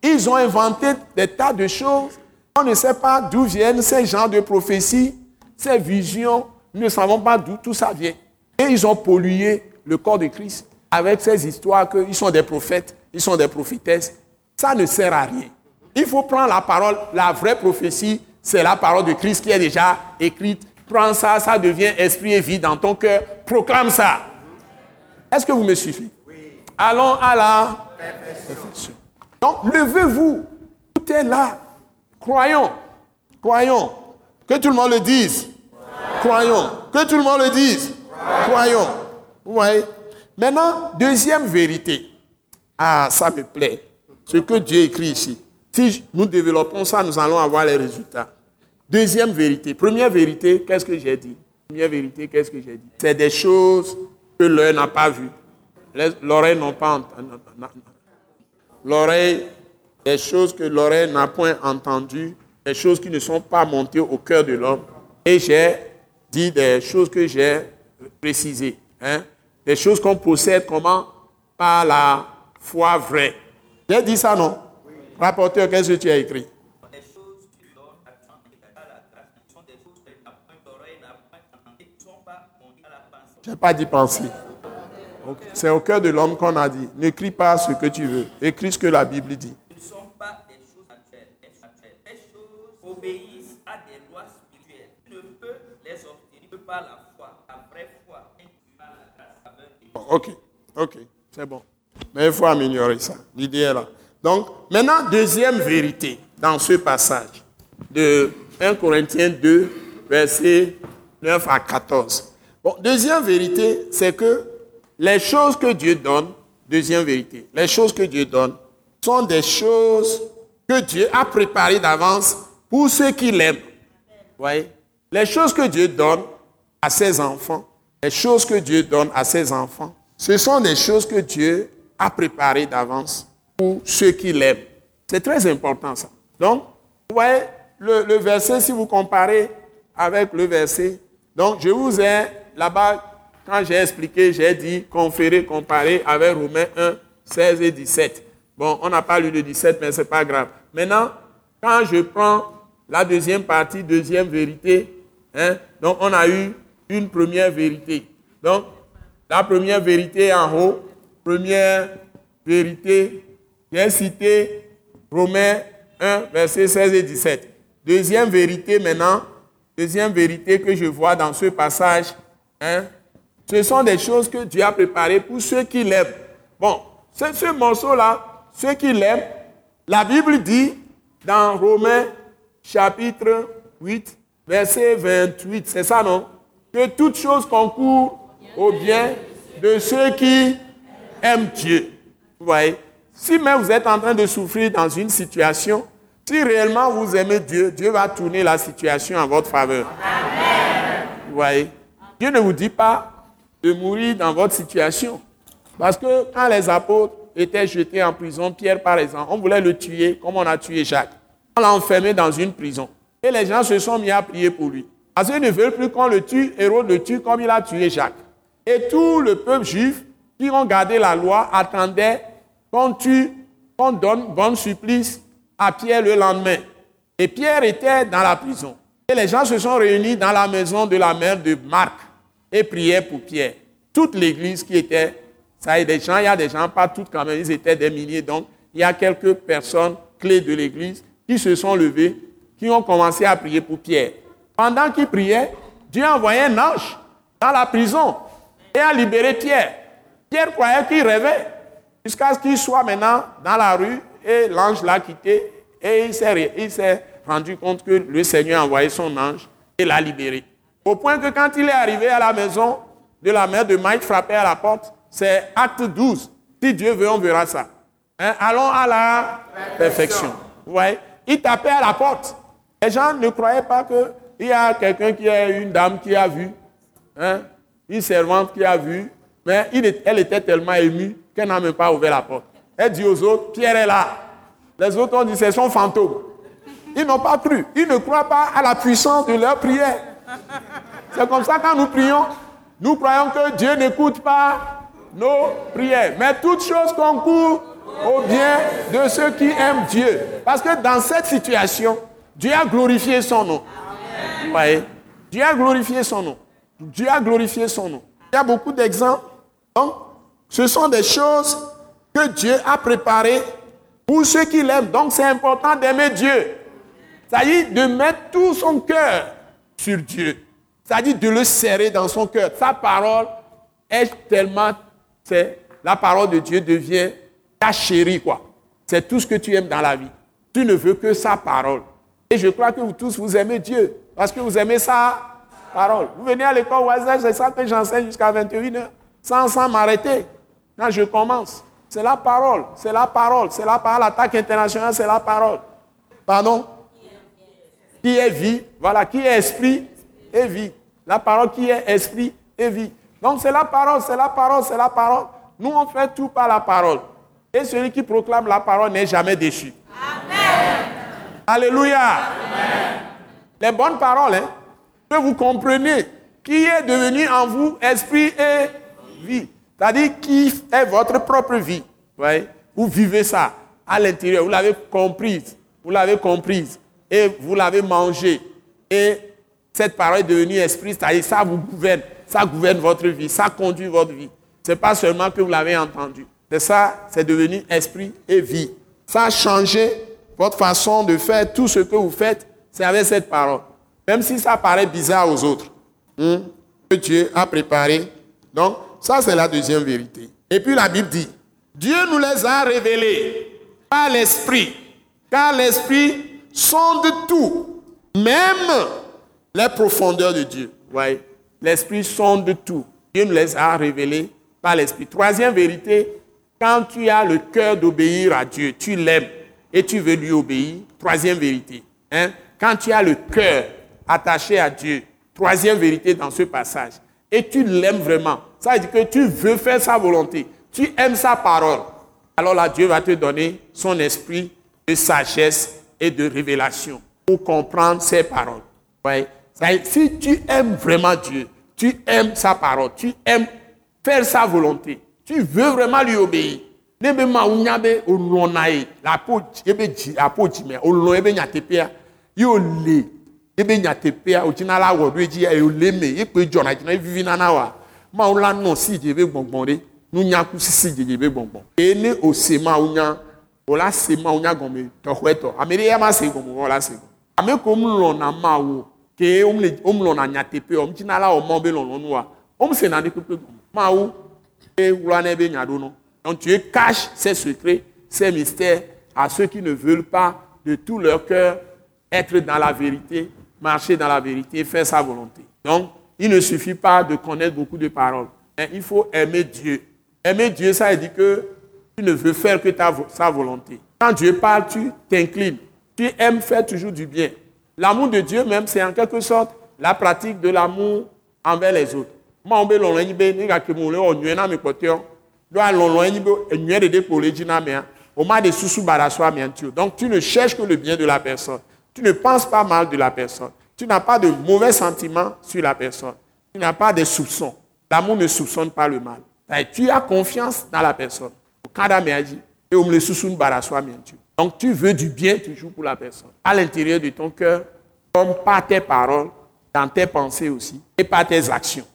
Ils ont inventé des tas de choses. On ne sait pas d'où viennent ces genres de prophéties, ces visions. Nous ne savons pas d'où tout ça vient. Et ils ont pollué le corps de Christ avec ces histoires qu'ils sont des prophètes, ils sont des prophétesses. Ça ne sert à rien. Il faut prendre la parole, la vraie prophétie, c'est la parole de Christ qui est déjà écrite. Prends ça, ça devient esprit et vie dans ton cœur. Proclame ça. Est-ce que vous me suivez? Allons à la perfection. Donc, levez-vous. Tout est là. Croyons. Croyons. Que tout le monde le dise. Croyons. Que tout le monde le dise. Croyons. Vous voyez? Maintenant, deuxième vérité. Ah, ça me plaît. Ce que Dieu écrit ici. Si nous développons ça, nous allons avoir les résultats. Deuxième vérité. Première vérité, qu'est-ce que j'ai dit? Première vérité, qu'est-ce que j'ai dit? C'est des choses que l'œil n'a pas vues. L'oreille n'a pas entendu. L'oreille, des choses que l'oreille n'a point entendues, des choses qui ne sont pas montées au cœur de l'homme. Et j'ai dit des choses que j'ai précisées. Hein? Des choses qu'on possède comment? Par la foi vraie. J'ai dit ça, non? Rapporteur, qu'est-ce que tu as écrit? Je n'ai pas dit penser. C'est au cœur de l'homme qu'on a dit. N'écris pas ce que tu veux. Écris ce que la Bible dit. Ne sont pas des choses actuelles. Ces choses obéissent à des lois spirituelles. Tu ne peux les obtenir que par la foi, la vraie foi, et par la grâce. Ok, ok, c'est bon. Mais il faut améliorer ça. L'idée est là. Donc, maintenant, deuxième vérité dans ce passage de 1 Corinthiens 2, versets 9 à 14. Bon, deuxième vérité, c'est que les choses que Dieu donne, deuxième vérité, les choses que Dieu donne sont des choses que Dieu a préparées d'avance pour ceux qui l'aiment. Voyez? Les choses que Dieu donne à ses enfants, les choses que Dieu donne à ses enfants, ce sont des choses que Dieu a préparées d'avance pour ceux qui l'aiment. C'est très important ça. Donc, vous voyez, le, le verset, si vous comparez avec le verset, donc je vous ai là-bas quand j'ai expliqué, j'ai dit conférer, comparer avec Romains 1, 16 et 17. Bon, on n'a pas lu le 17, mais ce n'est pas grave. Maintenant, quand je prends la deuxième partie, deuxième vérité, hein, donc on a eu une première vérité. Donc, la première vérité en haut, première vérité, j'ai cité Romains 1, verset 16 et 17. Deuxième vérité maintenant, deuxième vérité que je vois dans ce passage, hein, ce sont des choses que Dieu a préparées pour ceux qui l'aiment. Bon, ce, ce morceau-là, ceux qui l'aiment, la Bible dit dans Romains chapitre 8, verset 28, c'est ça non? Que toute chose concourt au bien de ceux qui aiment Dieu. Vous voyez Si même vous êtes en train de souffrir dans une situation, si réellement vous aimez Dieu, Dieu va tourner la situation en votre faveur. Amen. Vous voyez Dieu ne vous dit pas de mourir dans votre situation. Parce que quand les apôtres étaient jetés en prison, Pierre par exemple, on voulait le tuer comme on a tué Jacques. On l'a enfermé dans une prison. Et les gens se sont mis à prier pour lui. Parce qu'ils ne veulent plus qu'on le tue, Hérode le tue comme il a tué Jacques. Et tout le peuple juif qui ont gardé la loi attendait qu'on tue, qu'on donne bon supplice à Pierre le lendemain. Et Pierre était dans la prison. Et les gens se sont réunis dans la maison de la mère de Marc et priait pour Pierre. Toute l'église qui était, ça y est, des gens, il y a des gens, pas toutes quand même, ils étaient des milliers, donc il y a quelques personnes clés de l'église qui se sont levées, qui ont commencé à prier pour Pierre. Pendant qu'ils priaient, Dieu a envoyé un ange dans la prison et a libéré Pierre. Pierre croyait qu'il rêvait jusqu'à ce qu'il soit maintenant dans la rue et l'ange l'a quitté et il s'est rendu compte que le Seigneur a envoyé son ange et l'a libéré. Au point que quand il est arrivé à la maison de la mère de Mike, frappé à la porte, c'est acte 12. Si Dieu veut, on verra ça. Hein? Allons à la perfection. Vous voyez Il tapait à la porte. Les gens ne croyaient pas qu'il y a quelqu'un qui a une dame qui a vu, hein? une servante qui a vu, mais elle était tellement émue qu'elle n'a même pas ouvert la porte. Elle dit aux autres, Pierre est là. Les autres ont dit, c'est son fantôme. Ils n'ont pas cru. Ils ne croient pas à la puissance de leur prière. C'est comme ça quand nous prions, nous croyons que Dieu n'écoute pas nos prières. Mais toute chose concourt au bien de ceux qui aiment Dieu. Parce que dans cette situation, Dieu a glorifié son nom. Vous voyez? Dieu a glorifié son nom. Dieu a glorifié son nom. Il y a beaucoup d'exemples. Donc, ce sont des choses que Dieu a préparées pour ceux qui l'aiment. Donc c'est important d'aimer Dieu. C'est-à-dire de mettre tout son cœur sur Dieu. C'est-à-dire de le serrer dans son cœur. Sa parole est tellement... C'est, la parole de Dieu devient ta chérie, quoi. C'est tout ce que tu aimes dans la vie. Tu ne veux que sa parole. Et je crois que vous tous, vous aimez Dieu. Parce que vous aimez sa parole. Vous venez à l'école hasard, c'est ça que j'enseigne jusqu'à 21h. Sans, sans m'arrêter. Quand je commence. C'est la parole. C'est la parole. C'est la parole. L'attaque internationale, c'est la parole. Pardon? Qui est vie? Voilà. Qui est esprit et vie. La parole qui est esprit et vie. Donc c'est la parole, c'est la parole, c'est la parole. Nous, on fait tout par la parole. Et celui qui proclame la parole n'est jamais déchu. Amen. Alléluia. Les bonnes paroles, hein, que vous comprenez qui est devenu en vous esprit et vie. C'est-à-dire qui est votre propre vie. Vous vivez ça à l'intérieur. Vous l'avez comprise. Vous l'avez comprise. Et vous l'avez mangé. Et cette parole est devenue esprit. C'est-à-dire ça vous gouverne. Ça gouverne votre vie. Ça conduit votre vie. Ce n'est pas seulement que vous l'avez entendu. C'est ça, c'est devenu esprit et vie. Ça a changé votre façon de faire. Tout ce que vous faites, c'est avec cette parole. Même si ça paraît bizarre aux autres. Hmm, que Dieu a préparé. Donc, ça, c'est la deuxième vérité. Et puis la Bible dit, Dieu nous les a révélés par l'Esprit, car l'Esprit sonde tout, même les profondeurs de Dieu. Ouais. L'Esprit sonde tout. Dieu nous les a révélés par l'Esprit. Troisième vérité, quand tu as le cœur d'obéir à Dieu, tu l'aimes et tu veux lui obéir. Troisième vérité. Hein? Quand tu as le cœur attaché à Dieu, troisième vérité dans ce passage, et tu l'aimes vraiment, ça veut dire que tu veux faire sa volonté, tu aimes sa parole, alors là, Dieu va te donner son esprit de sagesse et de révélation pour comprendre ses paroles. Ouais. Si tu aimes vraiment Dieu, tu aimes sa parole, tu aimes faire sa volonté, tu veux vraiment lui obéir. Ebe nyateƒea wodzina la nana wa. Mawu la si dze be gbɔngbɔn ɖe nunyaku sisi dze dze be gbɔngbɔn eye ne o se ma wunya gɔme tɔxɔetɔ ame ɖe ya ma se se ame ko ke la be na ɖe kpekpe gɔme mawu donc Dieu cache ses secrets, ses mystères à ceux qui ne veulent pas de tout leur cœur être dans la vérité, marcher dans la vérité, faire sa volonté. Donc, il ne suffit pas de connaître beaucoup de paroles. Il faut aimer Dieu. Aimer Dieu, ça veut dire que tu ne veux faire que ta, sa volonté. Quand Dieu parle, tu t'inclines. Tu aimes faire toujours du bien. L'amour de Dieu même, c'est en quelque sorte la pratique de l'amour envers les autres ma be lɔlɔ anyi be ne gake mo le wɔ nyuie na mi kpɔtɔe do a lɔlɔ anyi be enyuie de de kpo le dzi na mea o ma de susu ba da so amea ŋuti o donc tu ne cherches que le bien de la personne tu ne penses pas mal de la personne. Tu n'as pas de mauvais sentiments sur la personne. Tu n'as pas de soupçons. L'amour ne soupçonne pas le mal. Tu as confiance dans la personne. Donc tu veux du bien toujours pour la personne. À l'intérieur de ton cœur comme par tes paroles dans tes pensées aussi et par tes actions.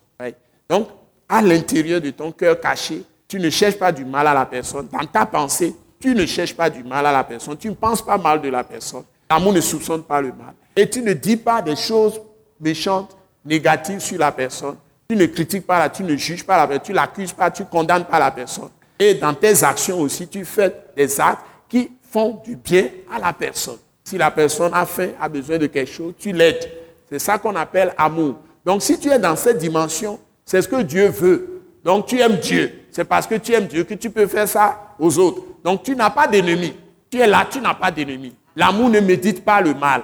Donc, à l'intérieur de ton cœur caché, tu ne cherches pas du mal à la personne. Dans ta pensée, tu ne cherches pas du mal à la personne. Tu ne penses pas mal de la personne. L'amour ne soupçonne pas le mal. Et tu ne dis pas des choses méchantes, négatives sur la personne. Tu ne critiques pas, tu ne juges pas la personne, tu l'accuses pas, tu condamnes pas la personne. Et dans tes actions aussi, tu fais des actes qui font du bien à la personne. Si la personne a faim, a besoin de quelque chose, tu l'aides. C'est ça qu'on appelle amour. Donc si tu es dans cette dimension, c'est ce que Dieu veut. Donc tu aimes Dieu. C'est parce que tu aimes Dieu que tu peux faire ça aux autres. Donc tu n'as pas d'ennemi. Tu es là, tu n'as pas d'ennemi. L'amour ne médite pas le mal.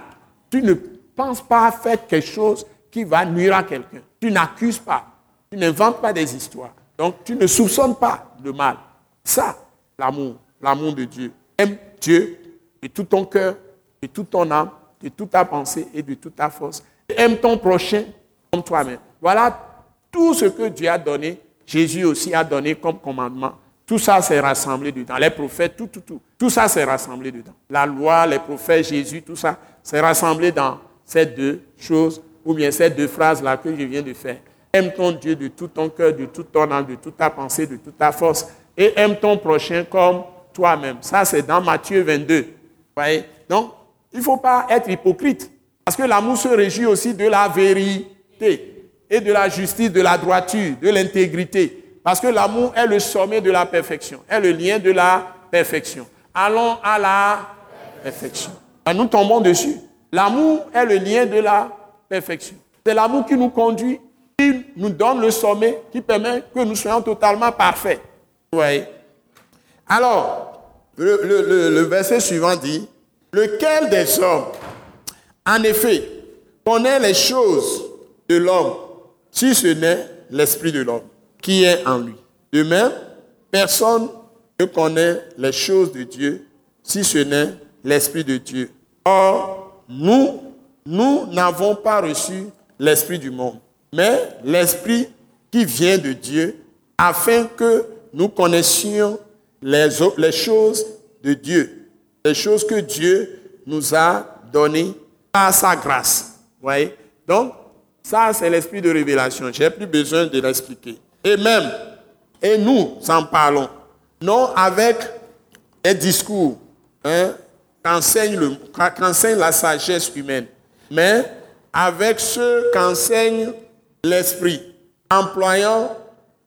Tu ne penses pas faire quelque chose qui va nuire à quelqu'un. Tu n'accuses pas. Tu n'inventes pas des histoires. Donc tu ne soupçonnes pas le mal. Ça, l'amour, l'amour de Dieu. Aime Dieu de tout ton cœur, de toute ton âme, de toute ta pensée et de toute ta force. Aime ton prochain comme toi-même. Voilà tout ce que Dieu a donné, Jésus aussi a donné comme commandement. Tout ça s'est rassemblé dedans. Les prophètes, tout, tout, tout. Tout ça s'est rassemblé dedans. La loi, les prophètes, Jésus, tout ça s'est rassemblé dans ces deux choses, ou bien ces deux phrases-là que je viens de faire. Aime ton Dieu de tout ton cœur, de tout ton âme, de toute ta pensée, de toute ta force, et aime ton prochain comme toi-même. Ça, c'est dans Matthieu 22. Voyez? Donc, il ne faut pas être hypocrite. Parce que l'amour se réjouit aussi de la vérité et de la justice, de la droiture, de l'intégrité. Parce que l'amour est le sommet de la perfection, est le lien de la perfection. Allons à la perfection. Nous tombons dessus. L'amour est le lien de la perfection. C'est l'amour qui nous conduit, qui nous donne le sommet, qui permet que nous soyons totalement parfaits. Vous voyez? Alors, le, verset suivant dit, lequel des hommes, en effet, connaît les choses de l'homme, si ce n'est l'esprit de l'homme? Qui est en lui. De même, personne ne connaît les choses de Dieu, si ce n'est l'esprit de Dieu. Or, nous, nous n'avons pas reçu l'esprit du monde, mais l'esprit qui vient de Dieu, afin que nous connaissions les, choses de Dieu, les choses que Dieu nous a données par sa grâce. Voyez? Donc, ça, c'est l'esprit de révélation. J'ai plus besoin de l'expliquer. Et même, et nous en parlons, non avec un discours hein, qu'enseigne la sagesse humaine, mais avec ce qu'enseigne l'esprit, employant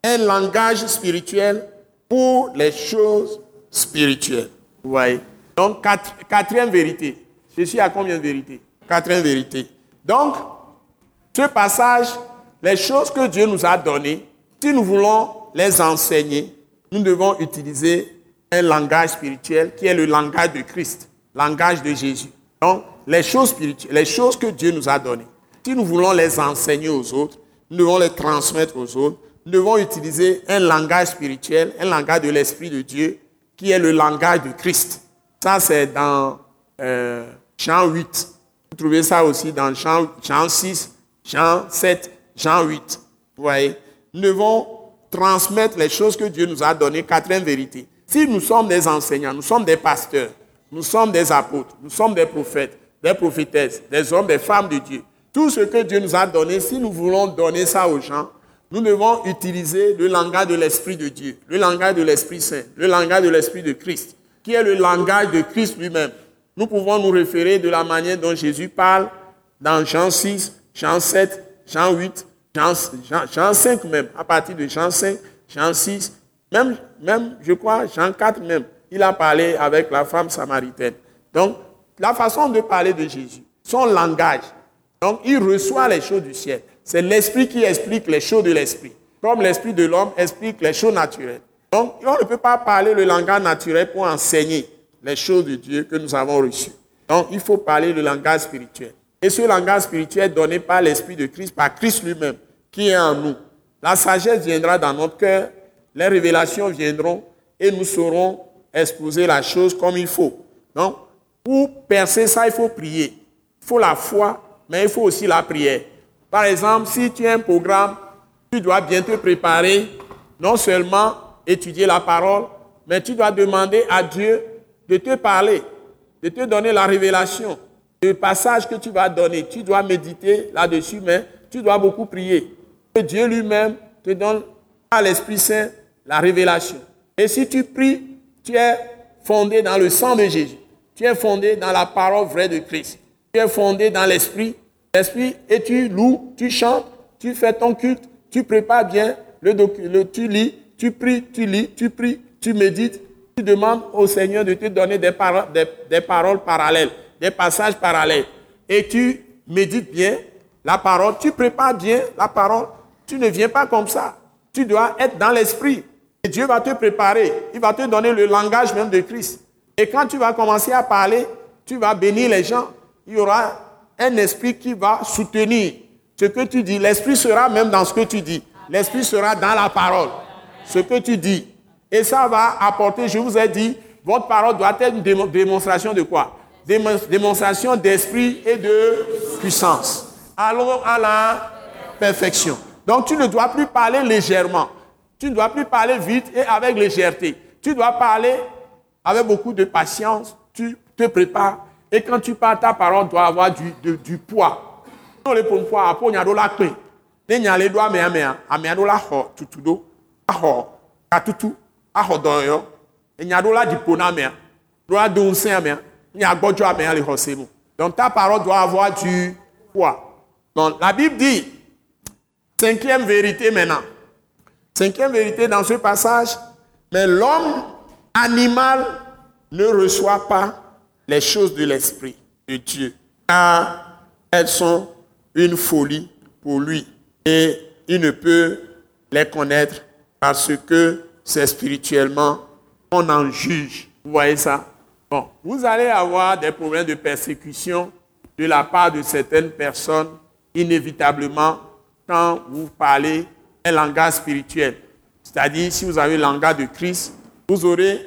un langage spirituel pour les choses spirituelles. Vous voyez Donc, quatrième vérité. Je suis à combien de vérités? Quatrième vérité. Donc, ce passage, les choses que Dieu nous a données, si nous voulons les enseigner, nous devons utiliser un langage spirituel qui est le langage de Christ, langage de Jésus. Donc, les choses spirituelles, les choses que Dieu nous a données, si nous voulons les enseigner aux autres, nous devons les transmettre aux autres, nous devons utiliser un langage spirituel, un langage de l'Esprit de Dieu, qui est le langage de Christ. Ça, c'est dans euh, Jean 8. Vous trouvez ça aussi dans Jean, Jean 6, Jean 7, Jean 8. Vous voyez? Nous devons transmettre les choses que Dieu nous a données, quatrième vérité. Si nous sommes des enseignants, nous sommes des pasteurs, nous sommes des apôtres, nous sommes des prophètes, des prophétesses, des hommes, des femmes de Dieu. Tout ce que Dieu nous a donné, si nous voulons donner ça aux gens, nous devons utiliser le langage de l'Esprit de Dieu, le langage de l'Esprit Saint, le langage de l'Esprit de Christ, qui est le langage de Christ lui-même. Nous pouvons nous référer de la manière dont Jésus parle dans Jean 6, Jean 7, Jean 8, Jean, 5 même, à partir de Jean 5, Jean 6, même, même, je crois, Jean 4 même, il a parlé avec la femme samaritaine. Donc, la façon de parler de Jésus, son langage, donc il reçoit les choses du ciel. C'est l'esprit qui explique les choses de l'esprit, comme l'esprit de l'homme explique les choses naturelles. Donc, on ne peut pas parler le langage naturel pour enseigner les choses de Dieu que nous avons reçues. Donc, il faut parler le langage spirituel. Et ce langage spirituel donné par l'Esprit de Christ, par Christ lui-même, qui est en nous. La sagesse viendra dans notre cœur, les révélations viendront et nous saurons exposer la chose comme il faut. Donc, pour percer ça, il faut prier. Il faut la foi, mais il faut aussi la prière. Par exemple, si tu as un programme, tu dois bien te préparer, non seulement étudier la parole, mais tu dois demander à Dieu de te parler, de te donner la révélation. Le passage que tu vas donner, tu dois méditer là-dessus, mais tu dois beaucoup prier. Dieu lui-même te donne à l'Esprit Saint la révélation. Et si tu pries, tu es fondé dans le sang de Jésus. Tu es fondé dans la parole vraie de Christ. Tu es fondé dans l'Esprit. L'Esprit, et tu loues, tu chantes, tu fais ton culte, tu prépares bien le, le tu lis, tu pries, tu lis, tu pries, tu médites, tu demandes au Seigneur de te donner des, des paroles parallèles des passages parallèles et tu médites bien la parole, tu prépares bien la parole, tu ne viens pas comme ça. Tu dois être dans l'esprit. Et Dieu va te préparer. Il va te donner le langage même de Christ. Et quand tu vas commencer à parler, tu vas bénir les gens. Il y aura un esprit qui va soutenir ce que tu dis. L'esprit sera même dans ce que tu dis. L'esprit sera dans la parole. Ce que tu dis. Et ça va apporter, je vous ai dit, votre parole doit être une démonstration de quoi? Démonstration d'esprit et de puissance. Allons à la perfection. Donc tu ne dois plus parler légèrement. Tu ne dois plus parler vite et avec légèreté. Tu dois parler avec beaucoup de patience. Tu te prépares. Et quand tu parles, ta parole doit avoir du, poids. Donc ta parole doit avoir du poids donc la bible dit cinquième vérité maintenant cinquième vérité dans ce passage mais l'homme animal ne reçoit pas les choses de l'esprit de Dieu car elles sont une folie pour lui et il ne peut les connaître parce que c'est spirituellement on en juge. Vous voyez ça? Bon, vous allez avoir des problèmes de persécution de la part de certaines personnes, inévitablement, quand vous parlez un langage spirituel. C'est-à-dire, si vous avez le langage de Christ, vous aurez,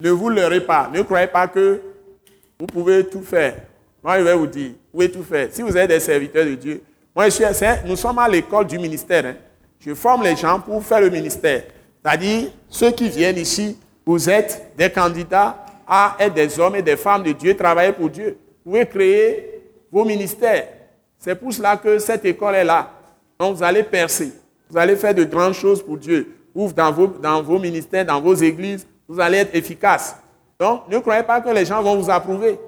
ne vous leurrez pas, ne croyez pas que vous pouvez tout faire. Moi, je vais vous dire, vous pouvez tout faire. Si vous êtes des serviteurs de Dieu, moi, je suis, nous sommes à l'école du ministère. Hein. Je forme les gens pour faire le ministère. C'est-à-dire, ceux qui viennent ici, vous êtes des candidats à être des hommes et des femmes de Dieu, travailler pour Dieu. Vous pouvez créer vos ministères. C'est pour cela que cette école est là. Donc, vous allez percer. Vous allez faire de grandes choses pour Dieu. Ou dans vos, dans vos ministères, dans vos églises, vous allez être efficace. Donc, ne croyez pas que les gens vont vous approuver,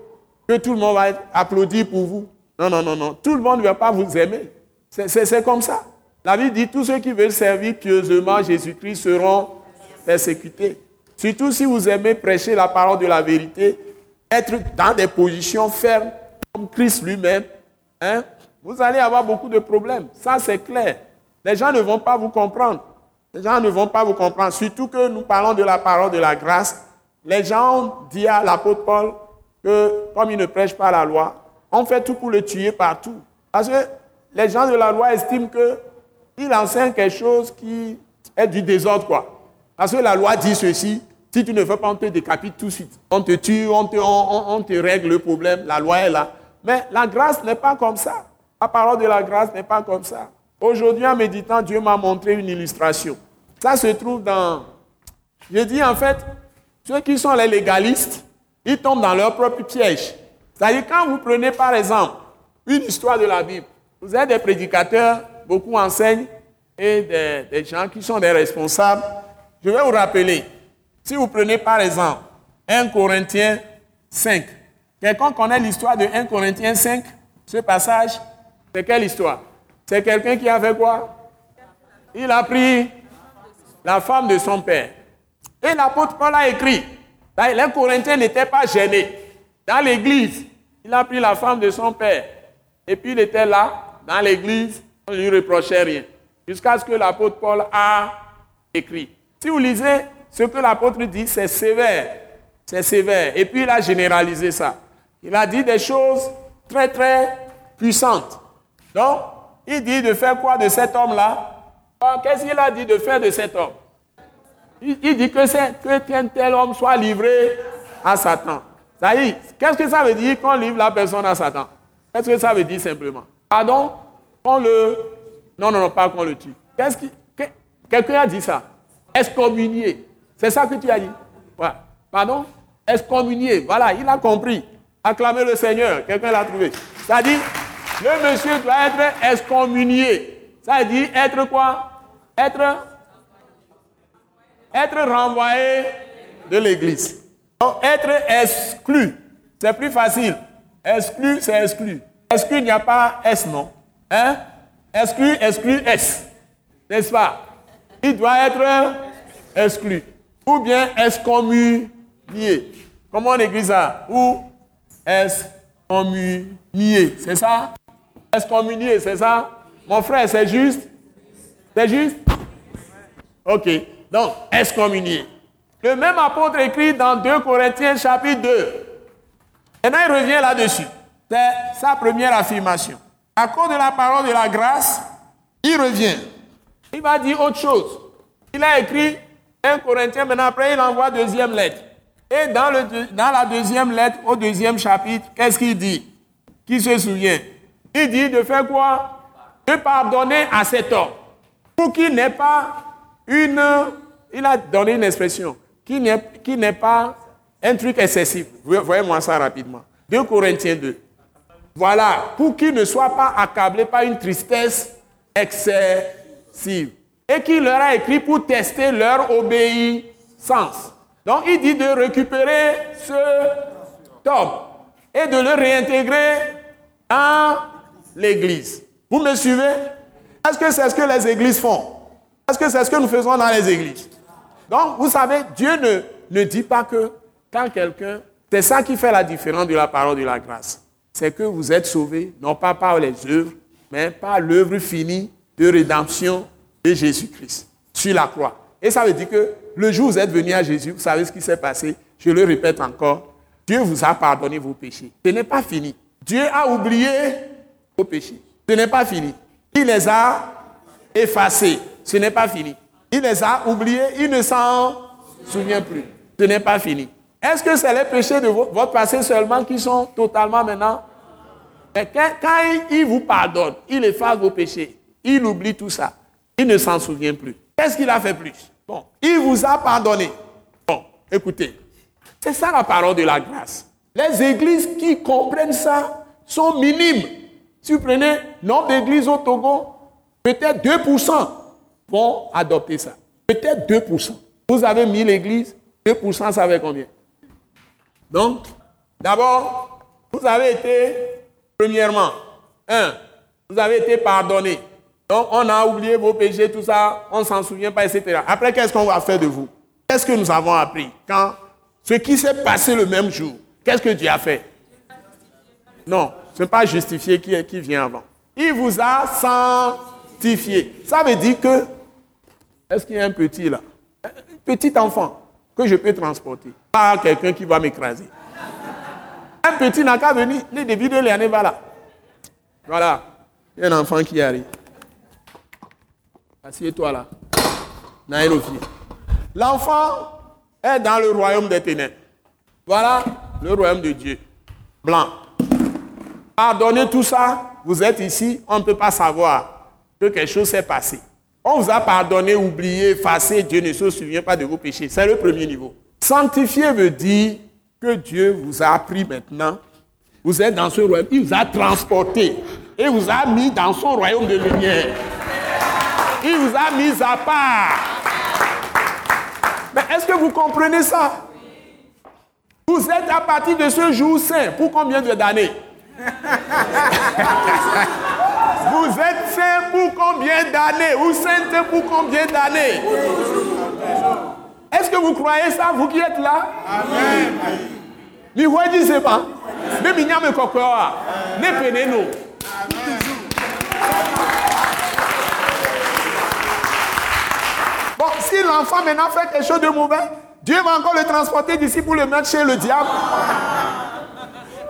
que tout le monde va applaudir pour vous. Non, non, non, non. Tout le monde ne va pas vous aimer. C'est comme ça. La Bible dit tous ceux qui veulent servir pieusement Jésus-Christ seront persécutés. Surtout si vous aimez prêcher la parole de la vérité, être dans des positions fermes, comme Christ lui-même, hein, vous allez avoir beaucoup de problèmes. Ça, c'est clair. Les gens ne vont pas vous comprendre. Les gens ne vont pas vous comprendre. Surtout que nous parlons de la parole de la grâce. Les gens disent à l'apôtre Paul que, comme il ne prêche pas la loi, on fait tout pour le tuer partout. Parce que les gens de la loi estiment qu'il enseigne quelque chose qui est du désordre, quoi. Parce que la loi dit ceci, si tu ne fais pas, on te décapite tout de suite. On te tue, on te, règle le problème, la loi est là. Mais la grâce n'est pas comme ça. La parole de la grâce n'est pas comme ça. Aujourd'hui, en méditant, Dieu m'a montré une illustration. Ça se trouve dans... Je dis en fait, ceux qui sont les légalistes, ils tombent dans leur propre piège. C'est-à-dire quand vous prenez par exemple une histoire de la Bible, vous êtes des prédicateurs, beaucoup enseignent, et des gens qui sont des responsables je vais vous rappeler, si vous prenez par exemple 1 Corinthiens 5, quelqu'un connaît l'histoire de 1 Corinthiens 5, ce passage, c'est quelle histoire? C'est quelqu'un qui a fait quoi? Il a pris la femme de son père. Et l'apôtre Paul a écrit, les Corinthiens n'étaient pas gênés. Dans l'église, il a pris la femme de son père. Et puis il était là, dans l'église, on ne lui reprochait rien. Jusqu'à ce que l'apôtre Paul a écrit. Si vous lisez ce que l'apôtre dit, c'est sévère. C'est sévère. Et puis il a généralisé ça. Il a dit des choses très très puissantes. Donc, il dit de faire quoi de cet homme-là? Qu'est-ce qu'il a dit de faire de cet homme? Il, dit que que tel homme soit livré à Satan. Ça qu'est-ce que ça veut dire qu'on livre la personne à Satan? Qu'est-ce que ça veut dire simplement? Pardon? Qu'on le... Non, non, non, pas qu'on le tue. Qu'est-ce qui... Quelqu'un a dit ça? Excommunié. C'est ça que tu as dit? Voilà. Pardon? Excommunié. Voilà, il a compris. Acclamer le Seigneur. Quelqu'un l'a trouvé. Ça dit, le monsieur doit être excommunié. Ça dit être quoi? Être être renvoyé de l'église. Donc, être exclu, c'est plus facile. Exclu, c'est exclu. Exclu, il n'y a pas S, non Hein? Exclu, exclu, S. N'est-ce pas? Il doit être exclu. Ou bien excommunié. Comment on écrit ça Ou excommunié. C'est ça? Excommunié, c'est ça? Mon frère, c'est juste? C'est juste? Ok. Donc, excommunié. Le même apôtre écrit dans 2 Corinthiens chapitre 2. Maintenant, il revient là-dessus. C'est sa première affirmation. À cause de la parole de la grâce, il revient. Il va dire autre chose. Il a écrit 1 Corinthiens, maintenant après il envoie deuxième lettre. Et dans, le, dans la deuxième lettre, au deuxième chapitre, qu'est-ce qu'il dit? Qui se souvient? Il dit de faire quoi? De pardonner à cet homme. Pour qu'il n'ait pas une... Il a donné une expression. Qui n'est pas un truc excessif. Voyez-moi ça rapidement. 2 Corinthiens 2. Voilà, pour qu'il ne soit pas accablé par une tristesse excessive et qui leur a écrit pour tester leur obéissance. Donc il dit de récupérer ce homme et de le réintégrer dans l'église. Vous me suivez? Est-ce que c'est ce que les églises font? Est-ce que c'est ce que nous faisons dans les églises? Donc, vous savez, Dieu ne, dit pas que quand quelqu'un... C'est ça qui fait la différence de la parole de la grâce. C'est que vous êtes sauvés, non pas par les œuvres, mais par l'œuvre finie de rédemption de Jésus-Christ sur la croix. Et ça veut dire que le jour où vous êtes venu à Jésus, vous savez ce qui s'est passé? Je le répète encore. Dieu vous a pardonné vos péchés. Ce n'est pas fini. Dieu a oublié vos péchés. Ce n'est pas fini. Il les a effacés. Ce n'est pas fini. Il les a oubliés. Il ne s'en souvient plus. Ce n'est pas fini. Est-ce que c'est les péchés de votre passé seulement qui sont totalement maintenant? Mais quand il vous pardonne, il efface vos péchés. Il oublie tout ça. Il ne s'en souvient plus. Qu'est-ce qu'il a fait plus? Bon, il vous a pardonné. Bon, écoutez, c'est ça la parole de la grâce. Les églises qui comprennent ça sont minimes. Si vous prenez nombre d'églises au Togo, peut-être 2% vont adopter ça. Peut-être 2%. Vous avez 1000 églises, 2% ça fait combien? Donc, d'abord, vous avez été, premièrement, un, vous avez été pardonné. Donc, on a oublié vos péchés, tout ça, on ne s'en souvient pas, etc. Après, qu'est-ce qu'on va faire de vous? Qu'est-ce que nous avons appris Quand ce qui s'est passé le même jour, qu'est-ce que Dieu a fait? Non, ce n'est pas justifié qui, qui vient avant. Il vous a sanctifié. Ça veut dire que, est-ce qu'il y a un petit là Un petit enfant que je peux transporter, pas quelqu'un qui va m'écraser. Un petit n'a qu'à venir, les débuts de l'année, voilà. Voilà, il y a un enfant qui arrive. Assieds-toi là. L'enfant est dans le royaume des ténèbres. Voilà le royaume de Dieu. Blanc. Pardonnez tout ça, vous êtes ici, on ne peut pas savoir que quelque chose s'est passé. On vous a pardonné, oublié, effacé, Dieu ne se souvient pas de vos péchés. C'est le premier niveau. Sanctifier veut dire que Dieu vous a pris maintenant. Vous êtes dans ce royaume, il vous a transporté et vous a mis dans son royaume de lumière. Il vous a mis à part. Mais est-ce que vous comprenez ça? Vous êtes à partir de ce jour saint. Pour combien d'années? Vous êtes saint pour combien d'années? Ou sainte pour combien d'années? Est-ce que vous croyez ça, vous qui êtes là? Amen. c'est pas. Mais nous. Bon, si l'enfant maintenant fait quelque chose de mauvais, Dieu va encore le transporter d'ici pour le mettre chez le diable.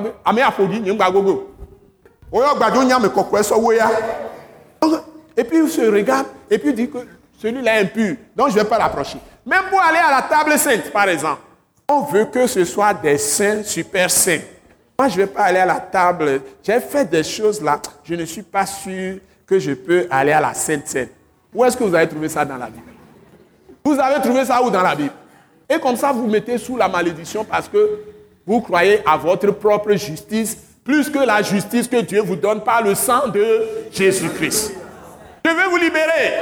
be, ame gbado nya me coquoia so woya. Et puis il se regarde, et puis il dit que celui-là est impur, donc je ne vais pas l'approcher. Même pour aller à la table sainte, par exemple, on veut que ce soit des saints super saints. Moi, je ne vais pas aller à la table. J'ai fait des choses là. Je ne suis pas sûr que je peux aller à la Sainte Seine. Où est-ce que vous avez trouvé ça dans la Bible? Vous avez trouvé ça où dans la Bible? Et comme ça, vous mettez sous la malédiction parce que vous croyez à votre propre justice plus que la justice que Dieu vous donne par le sang de Jésus-Christ. Je vais vous libérer.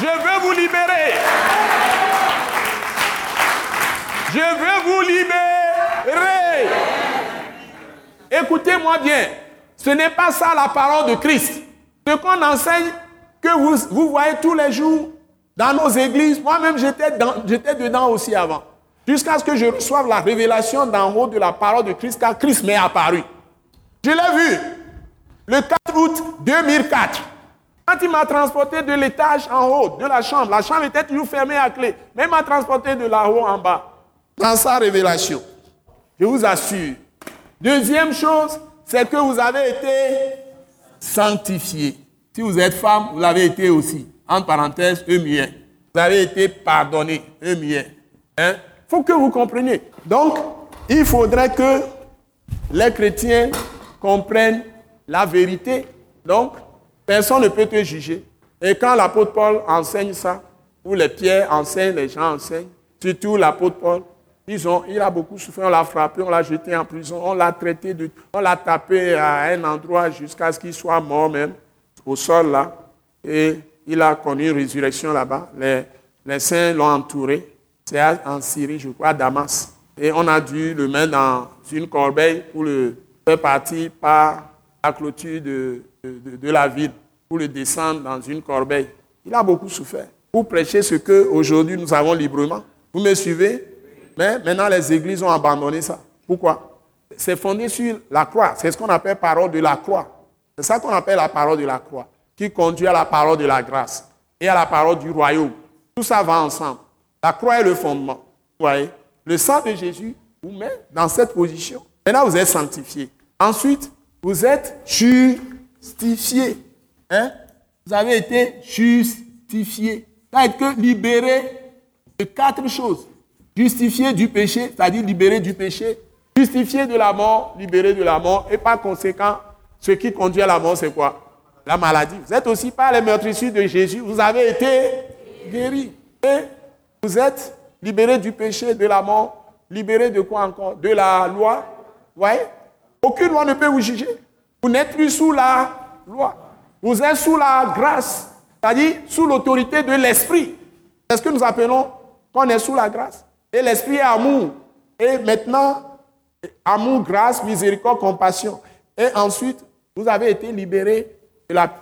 Je veux vous libérer. Je veux vous libérer. Écoutez-moi bien. Ce n'est pas ça la parole de Christ. Ce qu'on enseigne, que vous, vous voyez tous les jours dans nos églises, moi-même j'étais dedans aussi avant. Jusqu'à ce que je reçoive la révélation d'en haut de la parole de Christ, car Christ m'est apparu. Je l'ai vu le 4 août 2004. Quand il m'a transporté de l'étage en haut, de la chambre, la chambre était toujours fermée à clé, mais il m'a transporté de là-haut en bas dans sa révélation. Je vous assure. Deuxième chose, c'est que vous avez été sanctifié. Si vous êtes femme, vous l'avez été aussi. Entre parenthèses, eux miens. Vous avez été pardonné, eux miens. Hein? faut que vous compreniez. Donc, il faudrait que les chrétiens comprennent la vérité. Donc, personne ne peut te juger. Et quand l'apôtre Paul enseigne ça, ou les pierres enseignent, les gens enseignent, surtout l'apôtre Paul, ils ont, il a beaucoup souffert, on l'a frappé, on l'a jeté en prison, on l'a traité, de, on l'a tapé à un endroit jusqu'à ce qu'il soit mort même, au sol là. Et il a connu une résurrection là-bas. Les, saints l'ont entouré. C'est en Syrie, je crois, à Damas. Et on a dû le mettre dans une corbeille pour le faire partir par la clôture de, de, la ville, pour le descendre dans une corbeille. Il a beaucoup souffert. Pour prêcher ce que aujourd'hui nous avons librement. Vous me suivez? Mais maintenant, les églises ont abandonné ça. Pourquoi? C'est fondé sur la croix. C'est ce qu'on appelle parole de la croix. C'est ça qu'on appelle la parole de la croix, qui conduit à la parole de la grâce et à la parole du royaume. Tout ça va ensemble. La croix est le fondement. Vous voyez? Le sang de Jésus vous met dans cette position. Maintenant, vous êtes sanctifié. Ensuite, vous êtes justifié. Hein? Vous avez été justifié. Ça veut dire que libéré de quatre choses. Justifié du péché, c'est-à-dire libéré du péché. Justifié de la mort, libéré de la mort. Et par conséquent, ce qui conduit à la mort, c'est quoi? La maladie. Vous êtes aussi par les meurtrissures de Jésus. Vous avez été guéri. Et vous êtes libéré du péché, de la mort, libéré de quoi encore? De la loi. Vous voyez? Aucune loi ne peut vous juger. Vous n'êtes plus sous la loi. Vous êtes sous la grâce, c'est-à-dire sous l'autorité de l'esprit. C'est ce que nous appelons qu'on est sous la grâce. Et l'esprit est amour. Et maintenant, amour, grâce, miséricorde, compassion. Et ensuite, vous avez été libéré de la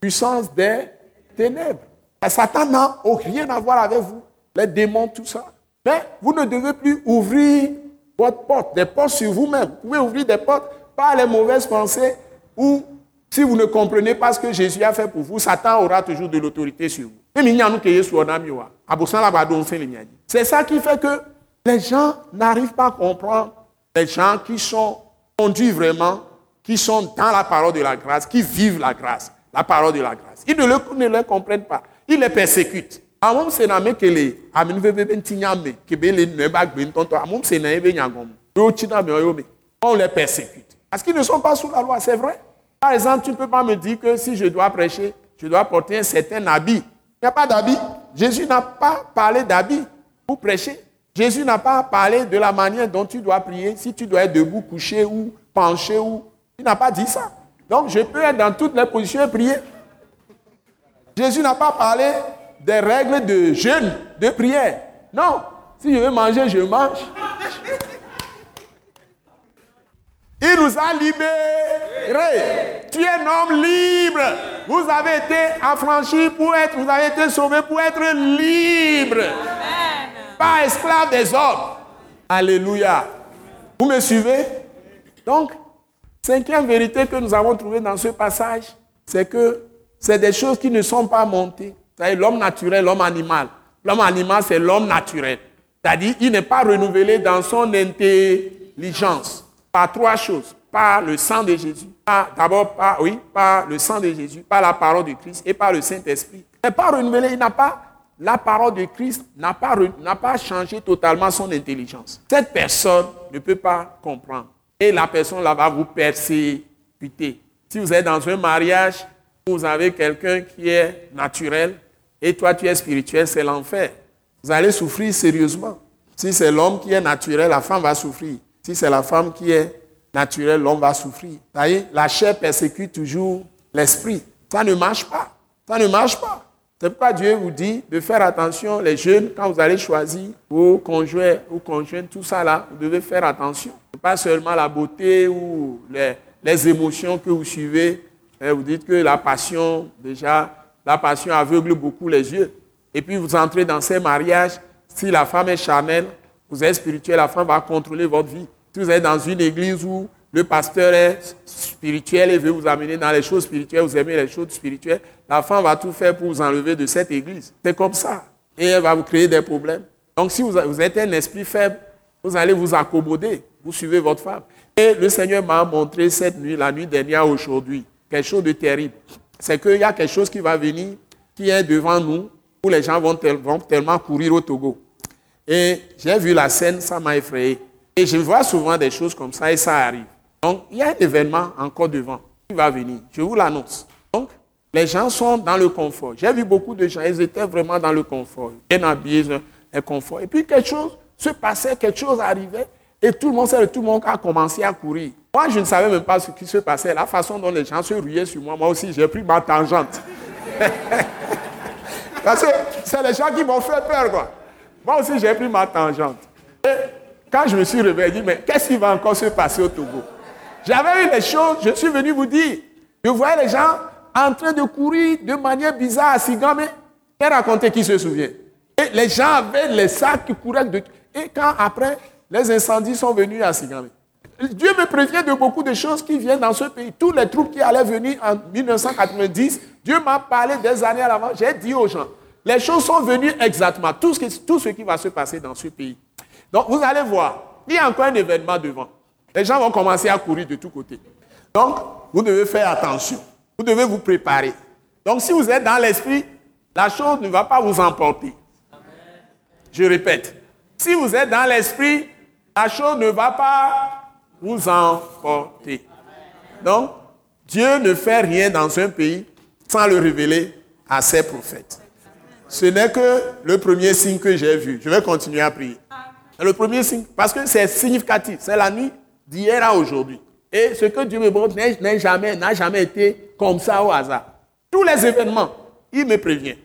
puissance des ténèbres. Satan n'a rien à voir avec vous les démons, tout ça. Mais vous ne devez plus ouvrir votre porte, des portes sur vous-même. Vous pouvez ouvrir des portes par les mauvaises pensées ou si vous ne comprenez pas ce que Jésus a fait pour vous, Satan aura toujours de l'autorité sur vous. C'est ça qui fait que les gens n'arrivent pas à comprendre les gens qui sont conduits vraiment, qui sont dans la parole de la grâce, qui vivent la grâce, la parole de la grâce. Ils ne le, ne le comprennent pas. Ils les persécutent. On les persécute. Parce qu'ils ne sont pas sous la loi c'est vrai. Par exemple tu ne peux pas me dire que si je dois prêcher je dois porter un certain habit. Il n'y a pas d'habit. Jésus n'a pas parlé d'habit pour prêcher. Jésus n'a pas parlé de la manière dont tu dois prier si tu dois être debout couché ou penché ou il n'a pas dit ça donc je peux être dans toutes les positions et prier Jésus n'a pas parlé des règles de jeûne, de prière. Non, si je veux manger, je mange. Il nous a libérés. Tu es un homme libre. Vous avez été affranchi pour être, vous avez été sauvé pour être libre. Pas esclave des hommes. Alléluia. Vous me suivez? Donc, cinquième vérité que nous avons trouvée dans ce passage, c'est que c'est des choses qui ne sont pas montées l'homme naturel, l'homme animal. L'homme animal, c'est l'homme naturel. C'est-à-dire, il n'est pas renouvelé dans son intelligence par trois choses. Par le sang de Jésus. D'abord, par, oui, par le sang de Jésus, par la parole de Christ et par le Saint-Esprit. Il n'est pas renouvelé, il n'a pas, la parole de Christ n'a pas, n'a pas changé totalement son intelligence. Cette personne ne peut pas comprendre. Et la personne là va vous persécuter. Si vous êtes dans un mariage, vous avez quelqu'un qui est naturel, et toi tu es spirituel, c'est l'enfer. Vous allez souffrir sérieusement. Si c'est l'homme qui est naturel, la femme va souffrir. Si c'est la femme qui est naturelle, l'homme va souffrir. Vous voyez, la chair persécute toujours l'esprit. Ça ne marche pas. Ça ne marche pas. C'est pourquoi Dieu vous dit de faire attention, les jeunes, quand vous allez choisir vos conjoints ou conjointes, tout ça là, vous devez faire attention. Pas seulement la beauté ou les, émotions que vous suivez. Vous dites que la passion, déjà, la passion aveugle beaucoup les yeux. Et puis vous entrez dans ces mariages. Si la femme est charnelle, vous êtes spirituel, la femme va contrôler votre vie. Si vous êtes dans une église où le pasteur est spirituel et veut vous amener dans les choses spirituelles, vous aimez les choses spirituelles, la femme va tout faire pour vous enlever de cette église. C'est comme ça. Et elle va vous créer des problèmes. Donc si vous êtes un esprit faible, vous allez vous accommoder. Vous suivez votre femme. Et le Seigneur m'a montré cette nuit, la nuit dernière aujourd'hui, quelque chose de terrible. c'est qu'il y a quelque chose qui va venir, qui est devant nous, où les gens vont, tellement courir au Togo. Et j'ai vu la scène, ça m'a effrayé. Et je vois souvent des choses comme ça et ça arrive. Donc, il y a un événement encore devant qui va venir. Je vous l'annonce. Donc, les gens sont dans le confort. J'ai vu beaucoup de gens, ils étaient vraiment dans le confort. Bien habillés, le confort. Et puis quelque chose se passait, quelque chose arrivait, et tout le monde, tout le monde a commencé à courir. Moi, je ne savais même pas ce qui se passait. La façon dont les gens se ruaient sur moi, moi aussi, j'ai pris ma tangente. Parce que c'est les gens qui m'ont fait peur, quoi. Moi aussi, j'ai pris ma tangente. Et quand je me suis réveillé, dit, mais qu'est-ce qui va encore se passer au Togo? J'avais eu les choses, je suis venu vous dire. Je voyais les gens en train de courir de manière bizarre à Sigame. Et raconter qui se souvient? Et les gens avaient les sacs qui couraient. De... Et quand après, les incendies sont venus à Sigame. Dieu me prévient de beaucoup de choses qui viennent dans ce pays. Tous les troupes qui allaient venir en 1990, Dieu m'a parlé des années à l'avant. J'ai dit aux gens, les choses sont venues exactement, tout ce, qui, tout ce qui va se passer dans ce pays. Donc vous allez voir, il y a encore un événement devant. Les gens vont commencer à courir de tous côtés. Donc, vous devez faire attention. Vous devez vous préparer. Donc, si vous êtes dans l'esprit, la chose ne va pas vous emporter. Je répète, si vous êtes dans l'esprit, la chose ne va pas vous emporter. Donc, Dieu ne fait rien dans un pays sans le révéler à ses prophètes. Ce n'est que le premier signe que j'ai vu. Je vais continuer à prier. Le premier signe, parce que c'est significatif, c'est la nuit d'hier à aujourd'hui. Et ce que Dieu me montre n'a jamais, jamais été comme ça au hasard. Tous les événements, il me prévient.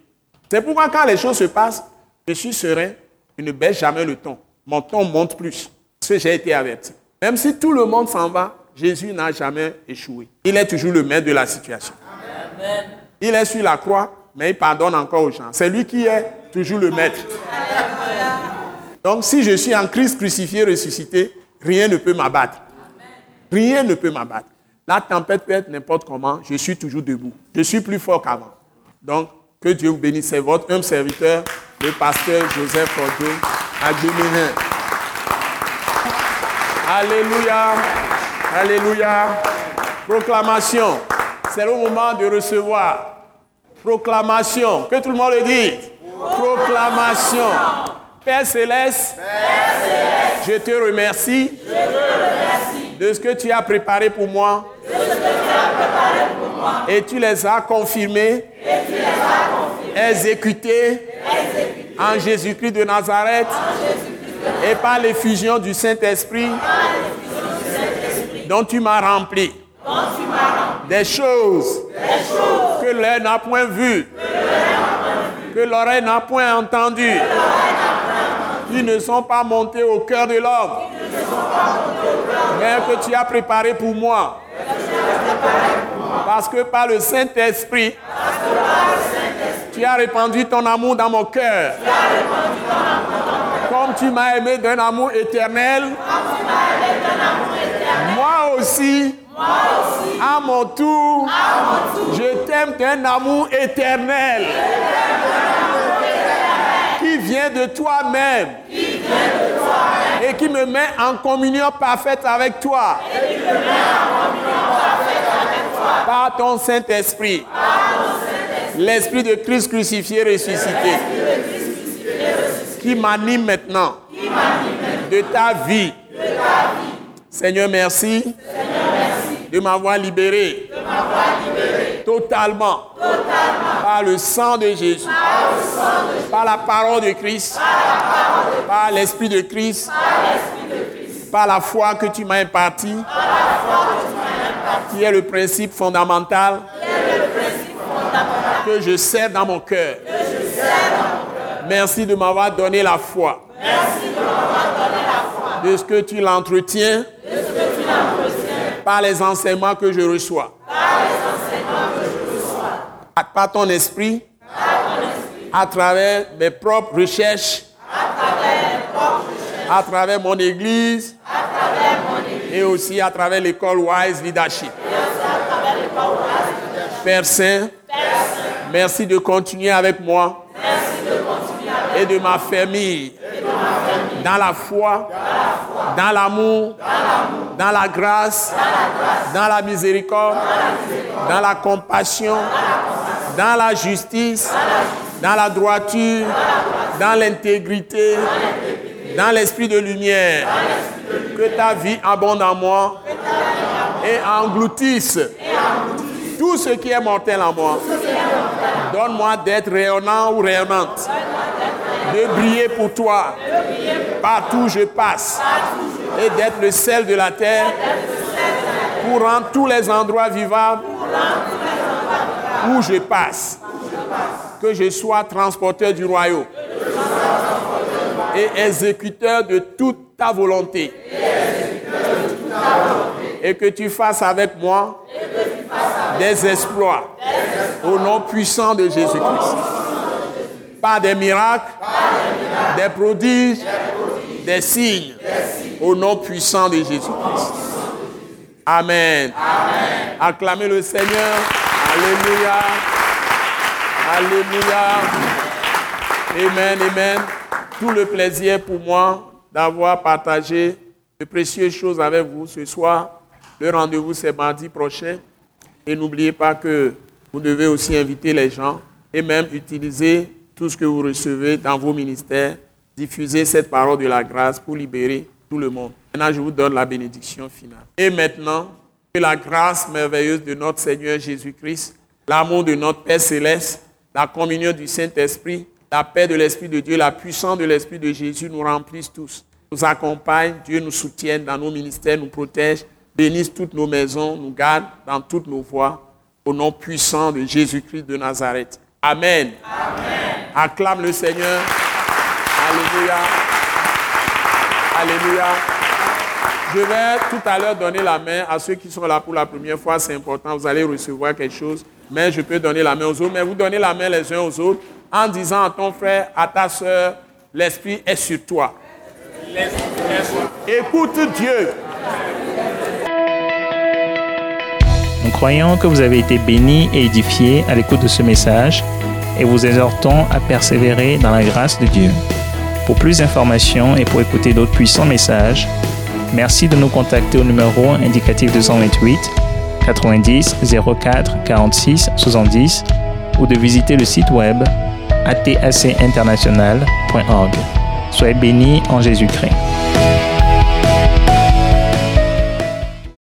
C'est pourquoi quand les choses se passent, je suis serein, je ne baisse jamais le ton. Mon ton monte plus, que j'ai été averti. Même si tout le monde s'en va, Jésus n'a jamais échoué. Il est toujours le maître de la situation. Il est sur la croix, mais il pardonne encore aux gens. C'est lui qui est toujours le maître. Donc si je suis en Christ crucifié, ressuscité, rien ne peut m'abattre. Rien ne peut m'abattre. La tempête peut être n'importe comment, je suis toujours debout. Je suis plus fort qu'avant. Donc, que Dieu vous bénisse. C'est votre homme serviteur, le pasteur Joseph Cordier, à Alléluia. Alléluia. Proclamation. C'est le moment de recevoir. Proclamation. Que tout le monde le dise. Proclamation. Père céleste, je, te remercie de ce que tu as préparé pour moi. Et tu les as confirmés, exécutés, en Jésus-Christ de Nazareth et par l'effusion du Saint-Esprit dont tu m'as rempli. Des choses que l'œil n'a point vues, que l'oreille n'a point entendues, qui ne sont pas montées au cœur de l'homme, mais que tu as préparé pour moi. Parce que par le Saint-Esprit, tu as répandu ton amour dans mon cœur. Comme tu m'as aimé d'un amour éternel, moi aussi, à mon tour, je t'aime d'un amour éternel qui vient de toi-même et qui me met en communion parfaite avec toi par ton Saint-Esprit, l'Esprit de Christ crucifié, ressuscité qui m'anime maintenant, de ta vie. Seigneur, merci, de m'avoir libéré, totalement, par le sang de Jésus, par, la parole de Christ, par l'Esprit de Christ, par la foi que tu m'as impartie, qui est le principe fondamental que je sers dans mon cœur. Merci de m'avoir donné la foi. Merci de m'avoir donné la foi. De ce que tu l'entretiens. De ce que tu l'entretiens. Par les enseignements que je reçois. Par les enseignements que je reçois. Par ton esprit. Par ton esprit. À travers mes propres recherches. À travers mes propres recherches. À travers mon église. À travers mon église. Et aussi à travers l'école Wise Leadership. Et aussi à travers l'école Wise Leadership. Père Saint. Père Saint. Merci de continuer avec moi et de ma famille, dans la foi, dans l'amour, dans la grâce, dans la miséricorde, dans la compassion, dans la justice, dans la droiture, dans l'intégrité, dans l'esprit de lumière. Que ta vie abonde en moi et engloutisse tout ce qui est mortel en moi. Donne-moi d'être rayonnant ou rayonnante, de briller pour toi. Partout je passe. Et d'être le sel de la terre. Pour rendre tous les endroits vivables. Où je passe. Que je sois transporteur du royaume. Et exécuteur de toute ta volonté. Et que tu fasses avec moi. Des exploits. Au nom puissant de Jésus-Christ. Pas des miracles, des prodiges, des signes au nom puissant de Jésus-Christ. Amen. Acclamez le Seigneur. Alléluia. Alléluia. Amen, amen. Tout le plaisir pour moi d'avoir partagé de précieuses choses avec vous ce soir. Le rendez-vous, c'est mardi prochain. Et n'oubliez pas que vous devez aussi inviter les gens et même utiliser tout ce que vous recevez dans vos ministères, diffuser cette parole de la grâce pour libérer tout le monde. Maintenant, je vous donne la bénédiction finale. Et maintenant, que la grâce merveilleuse de notre Seigneur Jésus-Christ, l'amour de notre Père céleste, la communion du Saint-Esprit, la paix de l'Esprit de Dieu, la puissance de l'Esprit de Jésus nous remplissent tous, nous accompagne, Dieu nous soutienne dans nos ministères, nous protège, bénisse toutes nos maisons, nous garde dans toutes nos voies, au nom puissant de Jésus-Christ de Nazareth. Amen. Amen. Acclame le Seigneur. Alléluia. Alléluia. Je vais tout à l'heure donner la main à ceux qui sont là pour la première fois. C'est important. Vous allez recevoir quelque chose. Mais je peux donner la main aux autres. Mais vous donnez la main les uns aux autres en disant à ton frère, à ta soeur, l'Esprit est sur toi. Écoute Dieu. Croyons que vous avez été bénis et édifiés à l'écoute de ce message et vous exhortons à persévérer dans la grâce de Dieu. Pour plus d'informations et pour écouter d'autres puissants messages, merci de nous contacter au numéro indicatif 228 90 04 46 70 ou de visiter le site web atacinternational.org. Soyez bénis en Jésus-Christ.